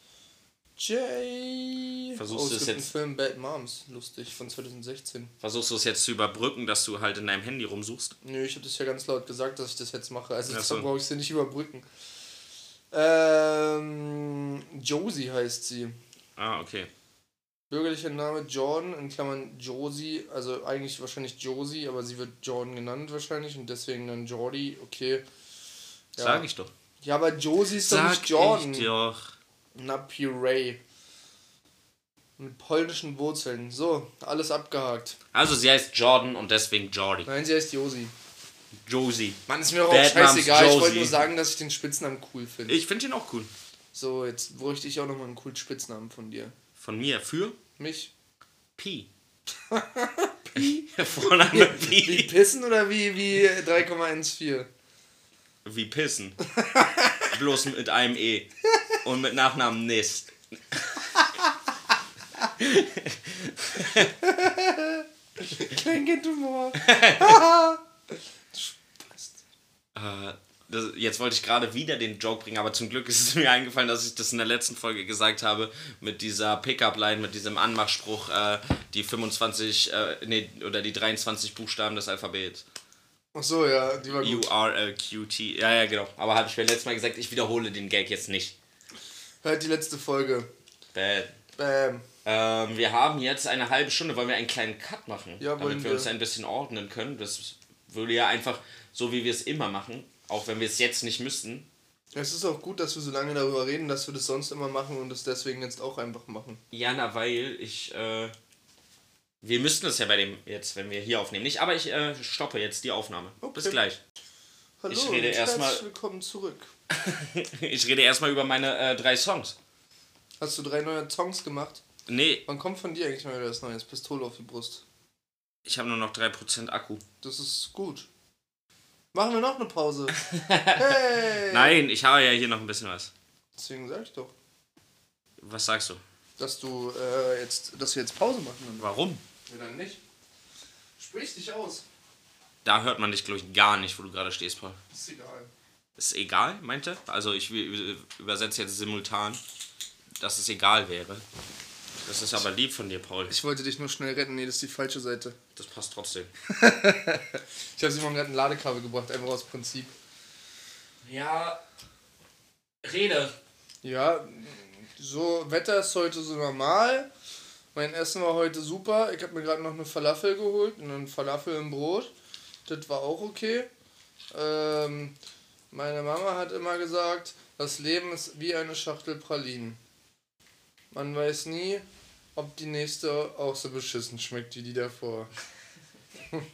Jay. Versuchst oh, du es es gibt jetzt- Film Bad Moms, lustig, von 2016. Versuchst du es jetzt zu überbrücken, dass du halt in deinem Handy rumsuchst? Nö, ich habe das ja ganz laut gesagt, dass ich das jetzt mache. Also deshalb so. brauche ich sie nicht überbrücken. Ähm, Josie heißt sie. Ah, okay. Bürgerlicher Name Jordan, in Klammern Josie, also eigentlich wahrscheinlich Josie, aber sie wird Jordan genannt wahrscheinlich und deswegen dann Jordi, okay. Ja. Sag ich doch. Ja, aber Josie ist doch Sag nicht Jordan. ich doch. Na, Puree. Mit polnischen Wurzeln. So, alles abgehakt. Also sie heißt Jordan und deswegen Jordi. Nein, sie heißt Josie. Josie. Mann, ist mir doch auch Bad Moms scheißegal. Ich wollte Josie. nur sagen, dass ich den Spitznamen cool finde. Ich finde ihn auch cool. So, jetzt bräuchte ich auch nochmal einen coolen Spitznamen von dir. Von mir für Mich? Pi. Pi? Vorname Wie Pi. pissen oder wie, wie 3,14? Wie pissen. Bloß mit einem E. Und mit Nachnamen Nist. Kleinkindhumor. Äh, das, jetzt wollte ich gerade wieder den Joke bringen, aber zum Glück ist es mir eingefallen, dass ich das in der letzten Folge gesagt habe, mit dieser Pickup-Line, mit diesem Anmachspruch, äh, die 25, äh, nee, oder die 23 Buchstaben des Alphabets. Ach so, ja, die war gut. U-R-L-Q-T. Ja, ja, genau. Aber habe ich mir letztes Mal gesagt, ich wiederhole den Gag jetzt nicht. Hört die letzte Folge. Bad. Bam. Ähm, wir haben jetzt eine halbe Stunde. Wollen wir einen kleinen Cut machen? Ja, wollen damit wir wir. uns ein bisschen ordnen können. Das würde ja einfach so, wie wir es immer machen, auch wenn wir es jetzt nicht müssten. Es ist auch gut, dass wir so lange darüber reden, dass wir das sonst immer machen und das deswegen jetzt auch einfach machen. Ja, na, weil ich, äh, wir müssten es ja bei dem jetzt, wenn wir hier aufnehmen, nicht, aber ich äh, stoppe jetzt die Aufnahme. Okay. Bis gleich. Hallo Ich rede und erst mal- herzlich willkommen zurück. Ich rede erstmal über meine äh, drei Songs. Hast du drei neue Songs gemacht? Nee, Wann kommt von dir eigentlich mal wieder das Neues? Pistole auf die Brust. ich habe nur noch 3% Akku. Das ist gut. Machen wir noch eine Pause. Hey! Nein, ich habe ja hier noch ein bisschen was. Deswegen sag ich doch, Was sagst du? dass du äh, jetzt, dass wir jetzt Pause machen. Warum? Ja, dann nicht. Sprich dich aus. Da hört man dich, glaube ich, gar nicht, wo du gerade stehst, Paul. Ist egal. Ist egal, meinte? Also ich übersetze jetzt simultan, dass es egal wäre. Das ist aber lieb von dir, Paul. Ich wollte dich nur schnell retten. Nee, das ist die falsche Seite. Das passt trotzdem. Ich habe Simon gerade ein Ladekabel gebracht, einfach aus Prinzip. Ja, rede. Ja, so Wetter ist heute so normal. Mein Essen war heute super. Ich habe mir gerade noch eine Falafel geholt und einen Falafel im Brot. Das war auch okay. Ähm, meine Mama hat immer gesagt, das Leben ist wie eine Schachtel Pralinen. Man weiß nie, ob die nächste auch so beschissen schmeckt wie die davor.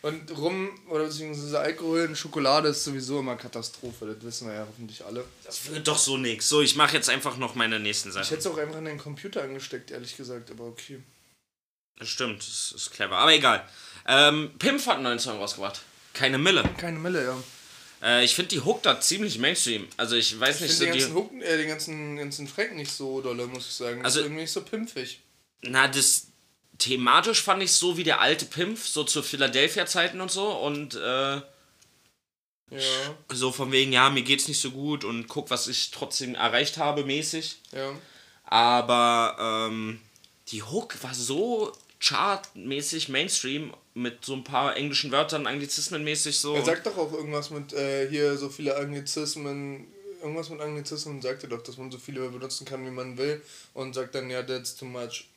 Und Rum oder beziehungsweise Alkohol und Schokolade ist sowieso immer Katastrophe. Das wissen wir ja hoffentlich alle. Das wird doch so nix. So, ich mache jetzt einfach noch meine nächsten Ich Sachen. hätte es auch einfach in den Computer angesteckt, ehrlich gesagt, aber okay. Das stimmt, das ist clever. Aber egal. Ähm, Pimp hat einen neuen Song rausgebracht. Keine Mille. Keine Mille, ja. Äh, ich finde die Hook da ziemlich Mainstream. Also ich weiß Ich nicht finde den so ganzen die. Hook, äh, den ganzen, ganzen Frank nicht so dolle, muss ich sagen. Also- Also irgendwie nicht so pimpfig. Na, das thematisch fand ich so wie der alte Pimp, so zu Philadelphia-Zeiten und so. Und äh, Ja. so von wegen, ja, mir geht's nicht so gut und guck, was ich trotzdem erreicht habe, mäßig. Ja. Aber ähm, die Hook war so chartmäßig Mainstream mit so ein paar englischen Wörtern, Anglizismen mäßig so. Er sagt doch auch irgendwas mit äh, hier so viele Anglizismen. Irgendwas mit Anglizismen sagt er doch, dass man so viele benutzen kann, wie man will. Und sagt dann, ja, that's too much.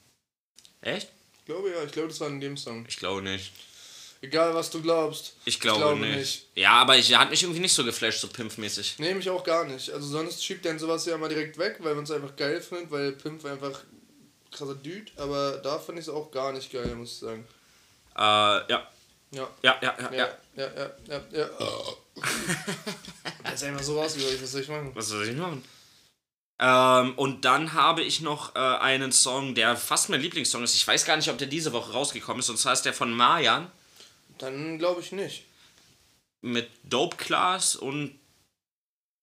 Echt? Ich glaube ja, ich glaube, das war in dem Song. Ich glaube nicht. Egal, was du glaubst. Ich glaube, glaube nicht. nicht. Ja, aber ich er hat mich irgendwie nicht so geflasht, so Pimp-mäßig. Nee, mich auch gar nicht. Also sonst schiebt er sowas ja immer direkt weg, weil man es einfach geil findet, weil Pimp einfach krasser Dude. Aber da fand ich es auch gar nicht geil, muss ich sagen. Äh, ja. Ja. Ja, ja, ja, Ja, ja. ja, ja, ja. Das ist einfach so raus wie was soll ich machen? Was soll ich machen? Ähm, und dann habe ich noch äh, einen Song, der fast mein Lieblingssong ist. Ich weiß gar nicht, ob der diese Woche rausgekommen ist. Und zwar ist der von Marjan Dann glaube ich nicht. mit Dope Class und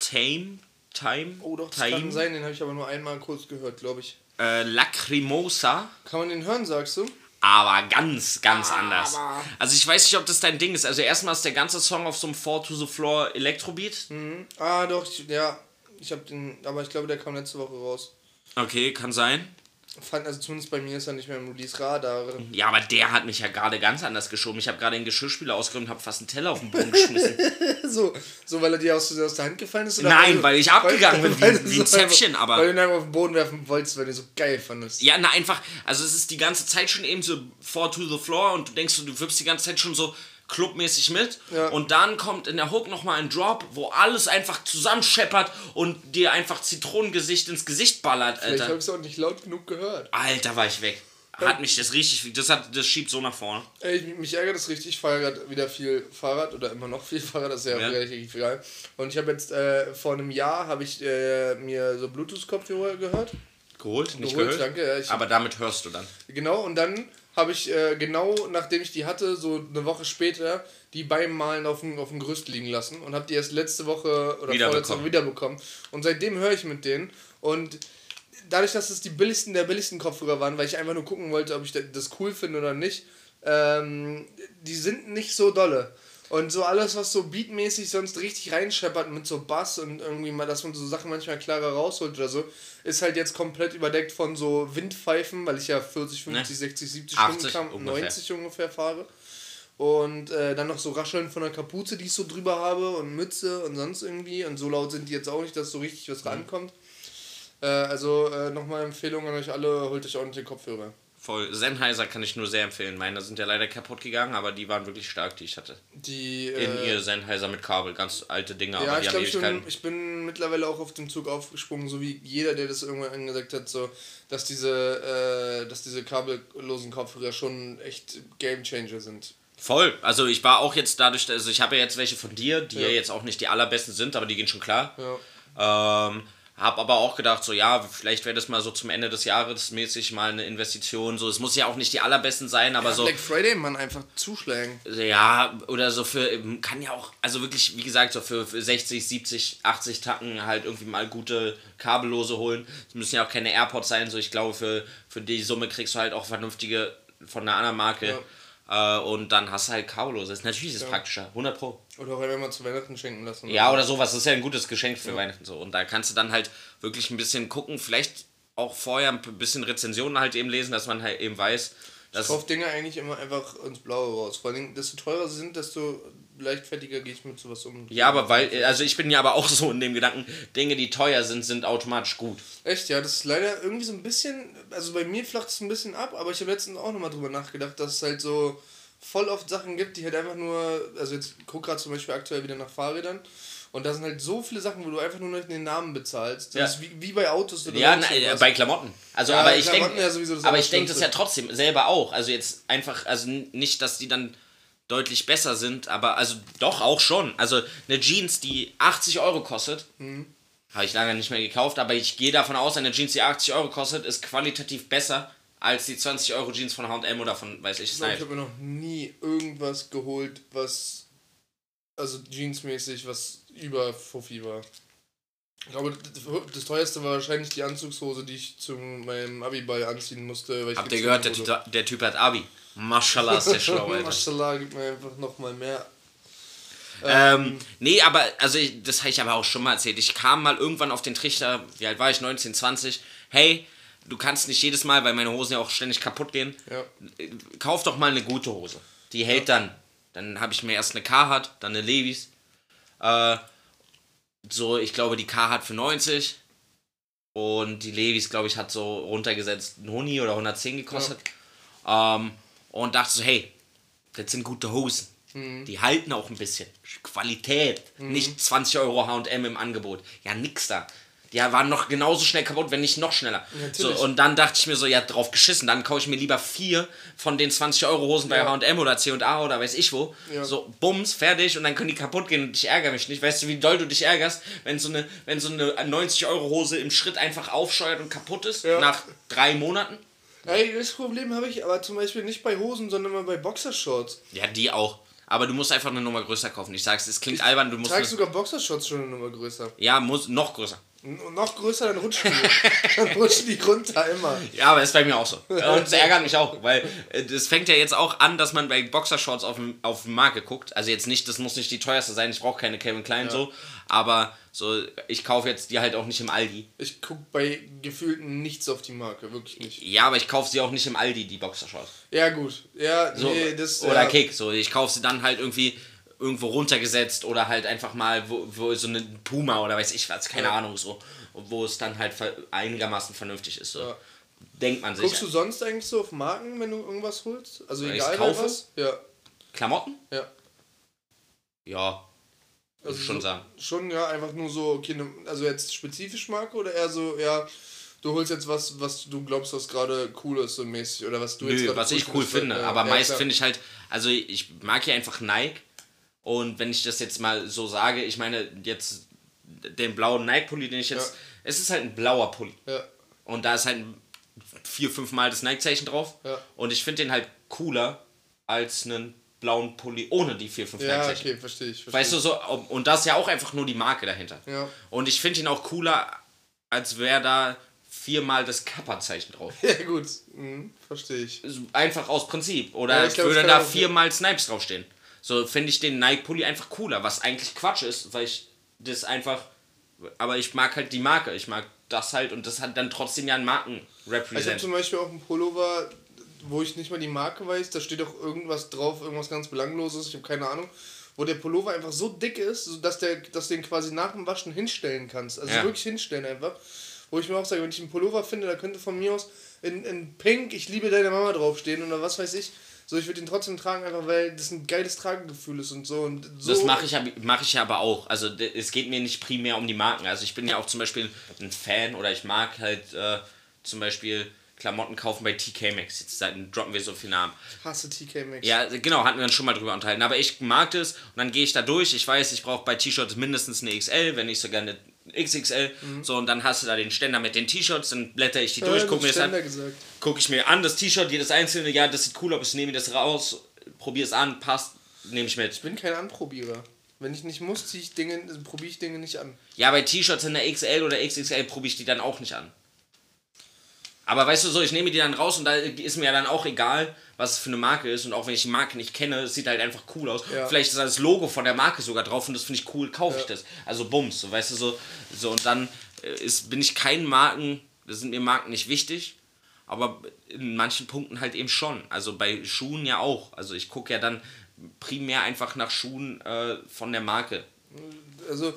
Tame. Time. Oh doch, das Time. kann sein, den habe ich aber nur einmal kurz gehört, glaube ich. Äh, Lacrimosa. Kann man den hören, sagst du? Aber ganz, ganz Aber- anders. Also ich weiß nicht, ob das dein Ding ist. Also erstmal ist der ganze Song auf so einem Four to the Floor Elektrobeat. Mhm. Ah, doch, ich, ja. Ich habe den, aber ich glaube, der kam letzte Woche raus. Okay, kann sein. Fand, also zumindest bei mir ist er nicht mehr im Release-Radar. Ja, aber der hat mich ja gerade ganz anders geschoben. Ich habe gerade den Geschirrspüler ausgeräumt und habe fast einen Teller auf den Boden geschmissen. so, so, weil er dir aus, aus der Hand gefallen ist? Oder Nein, du- weil ich abgegangen bin, wie- weil wie ein Zäpfchen, aber- Weil du ihn einfach auf den Boden werfen wolltest, weil du ihn so geil fandest. Ja, na einfach, also es ist die ganze Zeit schon eben so four to the floor und du denkst, du wirbst die ganze Zeit schon so clubmäßig mit Ja. und dann kommt in der Hook nochmal ein Drop, wo alles einfach zusammenscheppert und dir einfach Zitronengesicht ins Gesicht ballert, Vielleicht habe Alter. ich es auch nicht laut genug gehört. Alter, war ich weg. Hat mich das richtig, das hat, das schiebt so nach vorne. Ey, ich, mich ärgert das richtig. Ich fahre gerade wieder viel Fahrrad oder immer noch viel Fahrrad, das ist ja, Ja. relativ egal. Und ich habe jetzt äh, vor einem Jahr habe ich äh, mir so Bluetooth-Kopfhörer gehört. Geholt, nicht Geholt, gehört. danke, ja, ich- aber damit hörst du dann. Genau, und dann habe ich äh, genau nachdem ich die hatte, so eine Woche später, die beim Malen auf dem, auf dem Gerüst liegen lassen und habe die erst letzte Woche oder vorletzte Woche wiederbekommen. Und seitdem höre ich mit denen und dadurch, dass es die billigsten der billigsten Kopfhörer waren, weil ich einfach nur gucken wollte, ob ich das cool finde oder nicht, ähm, die sind nicht so dolle. Und so alles, was so beatmäßig sonst richtig reinscheppert mit so Bass und irgendwie mal, dass man so Sachen manchmal klarer rausholt oder so, ist halt jetzt komplett überdeckt von so Windpfeifen, weil ich ja 40, 50, Ne? 60, 70 80 Stundenkilometer, ungefähr. 90 ungefähr fahre. Und äh, dann noch so Rascheln von der Kapuze, die ich so drüber habe und Mütze und sonst irgendwie. Und so laut sind die jetzt auch nicht, dass so richtig Mhm. was rankommt. Äh, also äh, nochmal Empfehlung an euch alle, holt euch ordentliche Kopfhörer. Voll. Sennheiser kann ich nur sehr empfehlen. Meine sind ja leider kaputt gegangen, aber die waren wirklich stark, die ich hatte. Die, In äh, ihr Sennheiser mit Kabel, ganz alte Dinge, Ja, aber die ich haben glaube, ich bin, Ewigkeiten. ich bin mittlerweile auch auf den Zug aufgesprungen, so wie jeder, der das irgendwann angesagt hat, so, dass diese, äh, dass diese kabellosen Kopfhörer schon echt Gamechanger sind. Voll. Also ich war auch jetzt dadurch, also ich habe ja jetzt welche von dir, die ja. Ja. jetzt auch nicht die allerbesten sind, aber die gehen schon klar. Ja. Ähm, hab aber auch gedacht, so ja, vielleicht wäre das mal so zum Ende des Jahres mäßig mal eine Investition. So, es muss ja auch nicht die allerbesten sein, aber so. Black Friday, man, einfach zuschlagen. Ja, oder so für, kann ja auch, also wirklich, wie gesagt, so für, für 60, 70, 80 Tacken halt irgendwie mal gute kabellose holen. Es müssen ja auch keine AirPods sein, so ich glaube, für, für die Summe kriegst du halt auch vernünftige von einer anderen Marke. Äh, und dann hast du halt kabellose. Das ist natürlich ist es praktischer, 100 Pro. Oder auch einfach mal zu Weihnachten schenken lassen. Ja, oder sowas. Das ist ja ein gutes Geschenk für Weihnachten so. Und da kannst du dann halt wirklich ein bisschen gucken, vielleicht auch vorher ein bisschen Rezensionen halt eben lesen, dass man halt eben weiß, dass. Ich kaufe Dinge eigentlich immer einfach ins Blaue raus. Vor allem, desto teurer sie sind, desto leichtfertiger gehe ich mit sowas um. Ja, aber weil, also ich bin ja aber auch so in dem Gedanken, Dinge, die teuer sind, sind automatisch gut. Echt, ja, das ist leider irgendwie so ein bisschen, also bei mir flacht es ein bisschen ab, aber ich habe letztens auch nochmal drüber nachgedacht, dass es halt so voll oft Sachen gibt, die halt einfach nur, also jetzt guck gerade zum Beispiel aktuell wieder nach Fahrrädern und da sind halt so viele Sachen, wo du einfach nur noch den Namen bezahlst. Das Ja. wie, wie bei Autos oder Ja, na, bei Klamotten. Also, Ja, aber ich Klamotten denke, ja sowieso das aber ich denke das ja trotzdem selber auch. Also jetzt einfach, also nicht, dass die dann deutlich besser sind, aber also doch auch schon. Also eine Jeans, die 80 Euro kostet, Mhm. habe ich lange nicht mehr gekauft, aber ich gehe davon aus, eine Jeans, die 80 Euro kostet, ist qualitativ besser als die 20 Euro Jeans von H&M oder von, weiß ich, Ich glaube, ich habe noch nie irgendwas geholt, was, also jeansmäßig, was über Fuffi war. Ich glaube, das- teuerste war wahrscheinlich die Anzugshose, die ich zu meinem Abiball anziehen musste. Habt ihr gehört, der, der Typ hat Abi. Maschallah ist der schlau, Alter. Maschallah, gibt mir einfach nochmal mehr. Ähm, nee, aber, also ich, das habe ich aber auch schon mal erzählt. Ich kam mal irgendwann auf den Trichter, wie alt war ich? 19, 20. Hey, du kannst nicht jedes Mal, weil meine Hosen ja auch ständig kaputt gehen, Ja. kauf doch mal eine gute Hose. Die hält dann. Dann habe ich mir erst eine Carhartt, dann eine Levis. Äh, so, ich glaube, die Carhartt für 90. Und die Levis, glaube ich, hat so runtergesetzt einen Huni oder 110 gekostet. Ähm, und dachte so, hey, das sind gute Hosen. Mhm. Die halten auch ein bisschen. Qualität. Nicht 20 Euro HM im Angebot. Ja, nix da. Die waren noch genauso schnell kaputt, wenn nicht noch schneller. So, und dann dachte ich mir so, ja, drauf geschissen. Dann kaufe ich mir lieber vier von den 20 Euro Hosen bei Ja. HM oder CA oder weiß ich wo. Ja. So, bums, fertig und dann können die kaputt gehen und ich ärgere mich nicht. Weißt du, wie doll du dich ärgerst, wenn so eine, wenn so eine 90 Euro Hose im Schritt einfach aufscheuert und kaputt ist Ja. nach drei Monaten? Hey, das Problem habe ich aber zum Beispiel nicht bei Hosen, sondern immer bei Boxershorts. Ja, die auch. Aber du musst einfach eine Nummer größer kaufen. Ich sag's, es klingt albern, du musst. Eine, sogar Boxershorts schon eine Nummer größer. ja, muss noch größer. Und noch größer, dann rutschen die. dann rutschen die runter immer. Ja, aber das ist bei mir auch so. Und das ärgert mich auch, weil äh, das fängt ja jetzt auch an, dass man bei Boxershorts auf, auf die Marke guckt. Also jetzt nicht, das muss nicht die teuerste sein, ich brauche keine Calvin Klein so, aber so, ich kaufe jetzt die halt auch nicht im Aldi. Ich guck bei gefühlten nichts auf die Marke, wirklich nicht. Ja, aber ich kaufe sie auch nicht im Aldi, die Boxershorts. Ja, gut. Ja, So, nee, das. oder ja, Kick, so, ich kaufe sie dann halt irgendwie irgendwo runtergesetzt oder halt einfach mal, wo, wo so eine Puma oder weiß ich was, keine Ja. Ahnung, so, wo es dann halt einigermaßen vernünftig ist. So. Ja. Denkt man sich. Guckst du sonst eigentlich so auf Marken, wenn du irgendwas holst? Also egal ich's kaufe? was? Ja. Klamotten? Ja. Ja, Also ich schon so, sagen. Schon, ja, einfach nur so, okay, ne, also jetzt spezifisch Marke oder eher so, ja, du holst jetzt was, was du glaubst, was gerade cool ist, so mäßig, oder was du jetzt Nö, gerade was ich cool findest, weil- finde. äh, aber ja, meist finde ich halt, also ich mag ja einfach Nike. Und wenn ich das jetzt mal so sage, ich meine, jetzt den blauen Nike-Pulli, den ich jetzt. Ja. Es ist halt ein blauer Pulli. Ja, Und da ist halt ein vier, fünf Mal das Nike-Zeichen drauf. Ja. Und ich finde den halt cooler als einen blauen Pulli ohne die vier, fünf ja Nike-Zeichen. okay, verstehe ich. Versteh Weißt du, so, und das ist ja auch einfach nur die Marke dahinter. Ja. Und ich finde ihn auch cooler, als wäre da viermal das Kappa-Zeichen drauf. Ja, gut, mhm, verstehe ich. Einfach aus Prinzip. Oder Ja, glaub, würde da viermal Snipes draufstehen. So finde ich den Nike-Pulli einfach cooler, was eigentlich Quatsch ist, weil ich das einfach. Aber ich mag halt die Marke. Ich mag das halt und das hat dann trotzdem ja einen Ich habe Marken-Represent. zum Beispiel auch einen Pullover, wo ich nicht mal die Marke weiß, da steht auch irgendwas drauf, irgendwas ganz Belangloses, ich habe keine Ahnung. Wo der Pullover einfach so dick ist, dass, der, dass du den quasi nach dem Waschen hinstellen kannst. Also Ja. wirklich hinstellen einfach. Wo ich mir auch sage, wenn ich einen Pullover finde, da könnte von mir aus in, in Pink, ich liebe deine Mama draufstehen oder was weiß ich. So, ich würde ihn trotzdem tragen, einfach weil das ein geiles Tragegefühl ist und so. Und so Das mache ich, mach ich aber auch. Also es geht mir nicht primär um die Marken. Also ich bin ja auch zum Beispiel ein Fan oder ich mag halt äh, zum Beispiel Klamotten kaufen bei TK Maxx. Jetzt droppen wir so viel Namen. Ich hasse TK Maxx. Ja, genau, hatten wir uns schon mal drüber unterhalten. Aber ich mag das und dann gehe ich da durch. Ich weiß, ich brauche bei T-Shirts mindestens eine XL, wenn nicht sogar eine XXL. So, und dann hast du da den Ständer mit den T-Shirts, dann blätter ich die durch, äh, gucke mir, das Ständer an, gesagt. guck ich mir an, das T-Shirt, jedes einzelne, ja, das sieht cool aus, ich nehme das raus, probiere es an, passt, nehme ich mit. Ich bin kein Anprobierer. Wenn ich nicht muss, ziehe ich Dinge, probiere ich Dinge nicht an. Ja, bei T-Shirts in der XL oder XXL probiere ich die dann auch nicht an. Aber weißt du so, ich nehme die dann raus und da ist mir ja dann auch egal, was es für eine Marke ist. Und auch wenn ich die Marke nicht kenne, es sieht halt einfach cool aus. Ja. Vielleicht ist da das Logo von der Marke sogar drauf und das finde ich cool, kaufe ich Ja. das. Also Bums, so weißt du so. so und dann äh, ist, bin ich kein Marken, das sind mir Marken nicht wichtig. Aber in manchen Punkten halt eben schon. Also bei Schuhen ja auch. Also ich gucke ja dann primär einfach nach Schuhen äh, von der Marke. Also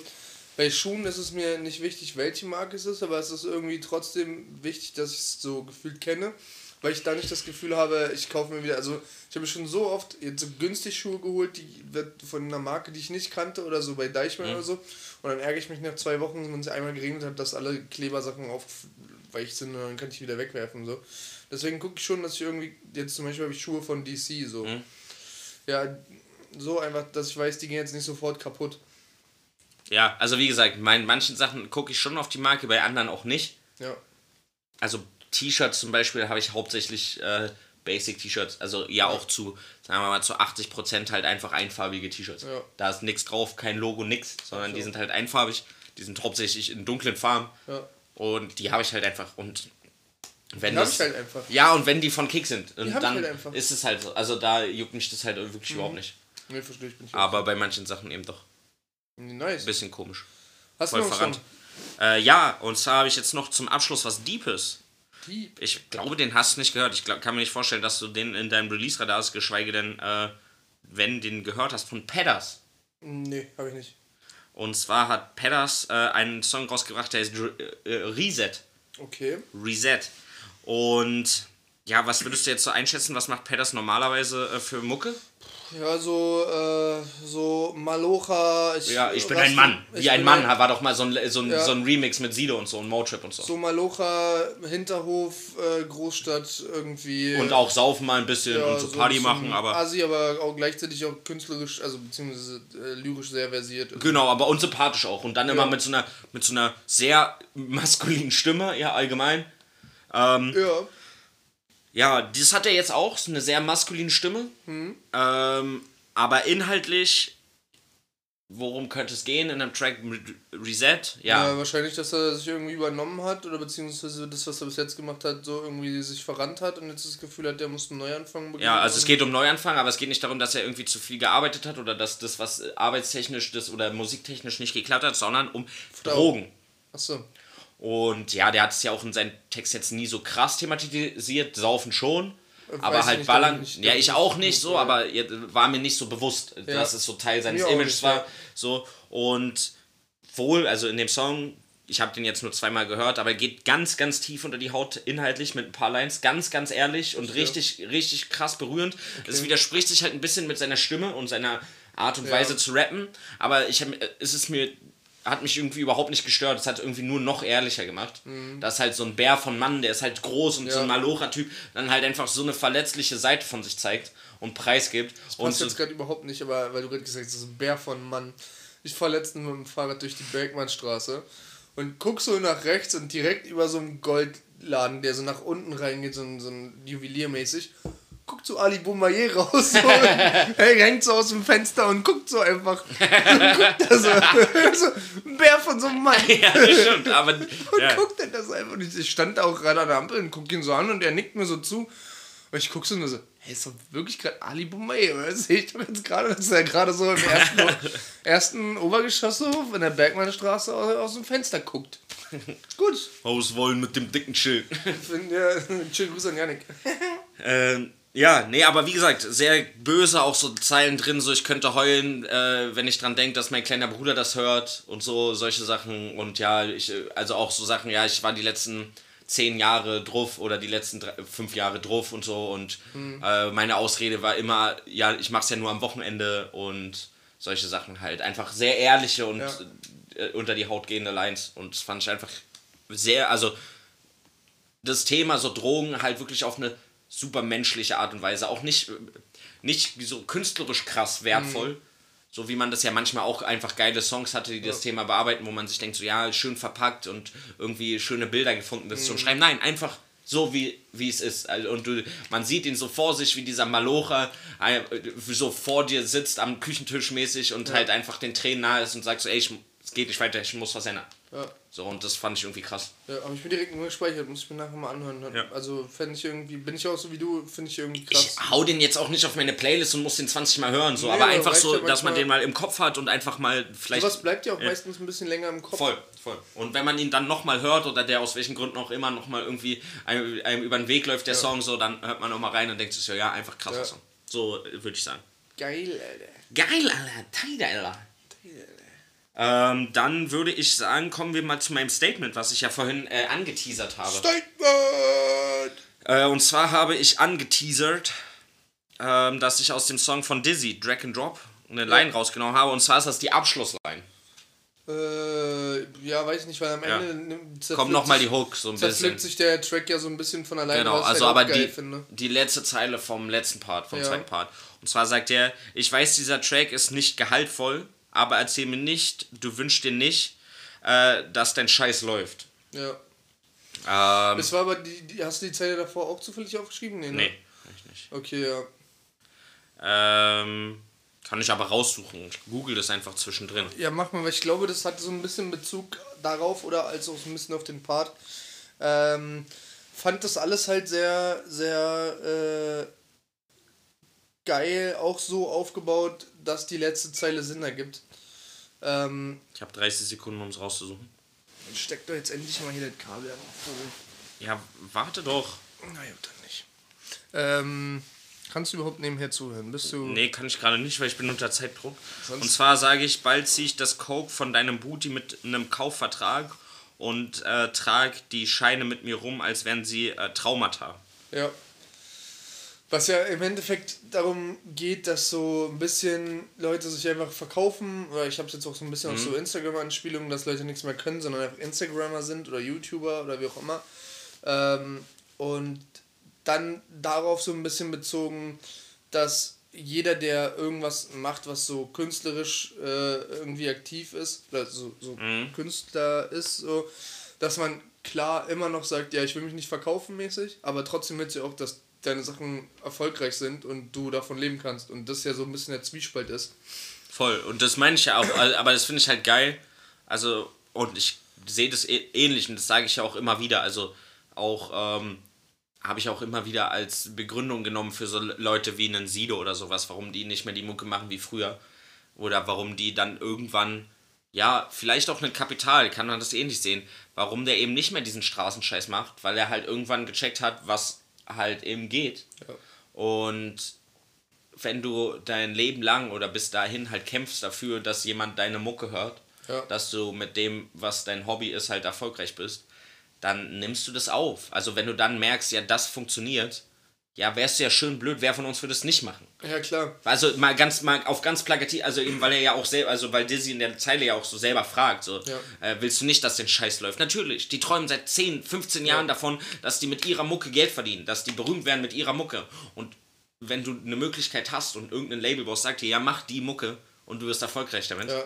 bei Schuhen ist es mir nicht wichtig, welche Marke es ist, aber es ist irgendwie trotzdem wichtig, dass ich es so gefühlt kenne, weil ich da nicht das Gefühl habe, ich kaufe mir wieder, also ich habe schon so oft jetzt so günstig Schuhe geholt, die wird von einer Marke, die ich nicht kannte oder so bei Deichmann oder so und dann ärgere ich mich nach zwei Wochen, wenn es einmal geregnet hat, dass alle Klebersachen aufweicht sind und dann kann ich die wieder wegwerfen so. Deswegen gucke ich schon, dass ich irgendwie, jetzt zum Beispiel habe ich Schuhe von DC so. Ja, so einfach, dass ich weiß, die gehen jetzt nicht sofort kaputt. Ja, also wie gesagt, bei manchen Sachen gucke ich schon auf die Marke, bei anderen auch nicht. Ja. Also T-Shirts zum Beispiel habe ich hauptsächlich äh, Basic-T-Shirts, also ja auch zu, sagen wir mal, zu 80% halt einfach einfarbige T-Shirts. Ja. Da ist nichts drauf, kein Logo, nix, sondern so. die sind halt einfarbig, die sind hauptsächlich in dunklen Farben Ja. und die habe ich halt einfach und wenn Die das, ich halt einfach. Ja, und wenn die von Kick sind, ich dann halt ist es halt so. Also da juckt mich das halt Mhm. wirklich überhaupt nicht. Nee, verstehe ich. Bin ich Aber bei manchen Sachen eben doch. Nice. Ein bisschen komisch. Hast du Voll noch verrannt. Song? Äh, ja, und zwar habe ich jetzt noch zum Abschluss was Deepes. Deep. Ich glaube, den hast du nicht gehört. Ich glaub, kann mir nicht vorstellen, dass du den in deinem Release-Radar hast, geschweige denn, äh, wenn den gehört hast, von Pedders. Nee, habe ich nicht. Und zwar hat Pedders äh, einen Song rausgebracht, der heißt äh, äh, Reset. Okay. Reset. Und ja, was würdest du jetzt so einschätzen? Was macht Pedders normalerweise äh, für Mucke? Ja, so, äh, so Malocha. Ich, Ja, ich bin ein Mann. Wie ein Mann war doch mal so ein, so ein, Ja. so ein Remix mit Sido und so und Motrip und so. So Malocha, Hinterhof, äh, Großstadt irgendwie. Und auch saufen mal ein bisschen ja, und so ein Party machen, aber. Assi, aber auch gleichzeitig auch künstlerisch, also beziehungsweise äh, lyrisch sehr versiert. Genau, aber unsympathisch auch. Und dann immer Ja. mit so einer mit so einer sehr maskulinen Stimme, ja, allgemein. Ähm, Ja. Ja, das hat er jetzt auch, so eine sehr maskuline Stimme. Mhm. Ähm, aber inhaltlich worum könnte es gehen in einem Track Re- Reset? Ja. Ja, wahrscheinlich, dass er sich irgendwie übernommen hat oder beziehungsweise das, was er bis jetzt gemacht hat, so irgendwie sich verrannt hat und jetzt das Gefühl hat, der muss einen Neuanfang beginnen. Ja, also es geht um Neuanfang, aber es geht nicht darum, dass er irgendwie zu viel gearbeitet hat oder dass das, was arbeitstechnisch das oder musiktechnisch nicht geklappt hat, sondern um Drogen. Achso. Und ja, der hat es ja auch in seinem Text jetzt nie so krass thematisiert, saufen schon. Weiß Aber halt nicht, ballern. glaub ich ja, ich auch nicht so, ja. aber war mir nicht so bewusst, Ja. dass es so Teil seines Mir Images war. ja. So. Und wohl, also in dem Song, ich habe den jetzt nur zweimal gehört, aber er geht ganz, ganz tief unter die Haut inhaltlich mit ein paar Lines, ganz, ganz ehrlich und richtig, richtig krass berührend. Es widerspricht sich halt ein bisschen mit seiner Stimme und seiner Art und Ja. Weise zu rappen, aber ich hab, es ist mir hat mich irgendwie überhaupt nicht gestört. Es hat irgendwie nur noch ehrlicher gemacht. Das ist halt so ein Bär von Mann, der ist halt groß und so ein Mhm. Ja. Malocher-Typ, dann halt einfach so eine verletzliche Seite von sich zeigt und preisgibt. Und Passt so, jetzt gerade überhaupt nicht, aber weil du gerade gesagt hast, das ist ein Bär von Mann. Ich fahre letztens mit dem Fahrrad durch die Bergmannstraße und guck so nach rechts und direkt über so einen Goldladen, der so nach unten reingeht, so ein, so ein Juweliermäßig, guckt so Ali Boumaier raus. So, er hängt so aus dem Fenster und guckt so einfach. Und guckt da so, so ein Bär von so einem Mann. ja, das stimmt, aber Und ja. guckt er das einfach. Und ich stand da auch gerade an der Ampel und guck ihn so an und er nickt mir so zu. Und ich guck so nur so, hey, ist doch wirklich gerade Ali Boumaier. oder? Sehe ich doch jetzt gerade, dass er gerade so im ersten, ersten Obergeschosshof in der Bergmannstraße aus, aus dem Fenster guckt. Gut. Auswollen mit dem dicken Schild. Ja, schönen Gruß an Janik. Ähm, ja, nee, aber wie gesagt, sehr böse, auch so Zeilen drin, so ich könnte heulen, äh, wenn ich dran denke, dass mein kleiner Bruder das hört und so, solche Sachen. Und ja, ich, äh, also auch so Sachen, ja, ich war die letzten zehn Jahre drauf oder die letzten drei, fünf Jahre drauf und so und äh, meine Ausrede war immer, ja, ich mach's ja nur am Wochenende und solche Sachen halt. Einfach sehr ehrliche und Ja. äh, unter die Haut gehende Lines und das fand ich einfach sehr, also das Thema so Drogen halt wirklich auf eine super menschliche Art und Weise. Auch nicht, nicht so künstlerisch krass wertvoll. So wie man das ja manchmal auch einfach geile Songs hatte, die das Thema bearbeiten, wo man sich denkt, so ja, schön verpackt und irgendwie schöne Bilder gefunden, das zu schreiben. Nein, einfach so wie, wie es ist. Also, Und du, man sieht ihn so vor sich, wie dieser Malocher äh, so vor dir sitzt am Küchentisch mäßig und halt einfach den Tränen nahe ist und sagt so, ey, ich, es geht nicht weiter, ich muss was ändern. Ja. So, und das fand ich irgendwie krass. Ja, habe ich mir direkt nur gespeichert, muss ich mir nachher mal anhören. Ja. Also fände ich irgendwie, bin ich auch so wie du, finde ich irgendwie krass. Ich hau den jetzt auch nicht auf meine Playlist und muss den 20 Mal hören, so, Nee, aber aber einfach so, ja dass man den mal im Kopf hat und einfach mal vielleicht. Sowas bleibt ja auch Ja. meistens ein bisschen länger im Kopf. Voll, voll. Und wenn man ihn dann nochmal hört oder der aus welchen Gründen auch immer nochmal irgendwie einem, einem über den Weg läuft, der Song, so, dann hört man nochmal rein und denkt sich so, ja, einfach krasser Ja. Song. So äh, würde ich sagen. Geil, Alter. Geil, Alter, Teil, Alter. Ähm, dann würde ich sagen, kommen wir mal zu meinem Statement, was ich ja vorhin äh, angeteasert habe. Statement! Äh, und zwar habe ich angeteasert, ähm, dass ich aus dem Song von Dizzy, Drag and Drop, eine Line rausgenommen habe. Und zwar ist das die Abschlussline. Äh, ja, weiß ich nicht, weil am Ja. Ende nimmt- zerpflückt Kommt nochmal die Hook so ein bisschen. sich der Track ja so ein bisschen von alleine, Genau, also halt aber die, finde. die letzte Zeile vom letzten Part, vom Ja. zweiten Part. Und zwar sagt er, ich weiß, dieser Track ist nicht gehaltvoll, aber erzähl mir nicht, du wünschst dir nicht, äh, dass dein Scheiß läuft. Ja. Ähm, Das war aber die, die, hast du die Zeile davor auch zufällig aufgeschrieben? Nee, ne? nee, ich nicht. Okay, ja. Ähm, kann ich aber raussuchen. Ich google das einfach zwischendrin. Ja, mach mal, weil ich glaube, das hat so ein bisschen Bezug darauf oder als auch so ein bisschen auf den Part. Ähm, fand das alles halt sehr, sehr äh, geil, auch so aufgebaut, dass die letzte Zeile Sinn ergibt. Ähm, Ich habe 30 Sekunden, um es rauszusuchen. steck doch jetzt endlich mal hier das Kabel an. Ja, warte doch. Na gut, dann nicht. Ähm, kannst du überhaupt nebenher zuhören? Bist du. Nee, kann ich gerade nicht, weil ich bin unter Zeitdruck. Sonst- Und zwar sage ich, bald ziehe ich das Coke von deinem Booty mit einem Kaufvertrag und äh, trage die Scheine mit mir rum, als wären sie äh, Traumata. Ja. Was ja im Endeffekt darum geht, dass so ein bisschen Leute sich einfach verkaufen, oder ich habe es jetzt auch so ein bisschen auf so Instagram-Anspielungen, dass Leute nichts mehr können, sondern einfach Instagrammer sind oder YouTuber oder wie auch immer. Ähm, und dann darauf so ein bisschen bezogen, dass jeder, der irgendwas macht, was so künstlerisch äh, irgendwie aktiv ist, oder so, so Künstler ist, so, dass man klar immer noch sagt, ja, ich will mich nicht verkaufen mäßig, aber trotzdem willst du auch, dass deine Sachen erfolgreich sind und du davon leben kannst. Und das ja so ein bisschen der Zwiespalt ist. Voll. Und das meine ich ja auch, aber das finde ich halt geil. Also, und ich sehe das eh- ähnlich und das sage ich ja auch immer wieder. Also, auch ähm, habe ich auch immer wieder als Begründung genommen für so Leute wie einen Sido oder sowas, warum die nicht mehr die Mucke machen wie früher. Oder warum die dann irgendwann, ja, vielleicht auch ein Kapital, kann man das ähnlich sehen, warum der eben nicht mehr diesen Straßenscheiß macht, weil er halt irgendwann gecheckt hat, was halt eben geht. Ja. Und wenn du dein Leben lang oder bis dahin halt kämpfst dafür, dass jemand deine Mucke hört, Ja. dass du mit dem, was dein Hobby ist, halt erfolgreich bist, dann nimmst du das auf. Also wenn du dann merkst, ja, das funktioniert, ja, wärst du ja schön blöd, wer von uns würde es nicht machen? Ja, klar. Also mal ganz mal auf ganz plakativ, also eben weil er ja auch selber, also weil Dizzy in der Zeile ja auch so selber fragt, so Ja. äh, willst du nicht, dass den Scheiß läuft? Natürlich, die träumen seit 10, 15 Jahren davon, dass die mit ihrer Mucke Geld verdienen, dass die berühmt werden mit ihrer Mucke. Und wenn du eine Möglichkeit hast und irgendein Labelboss sagt dir, ja mach die Mucke und du wirst erfolgreich damit, Ja.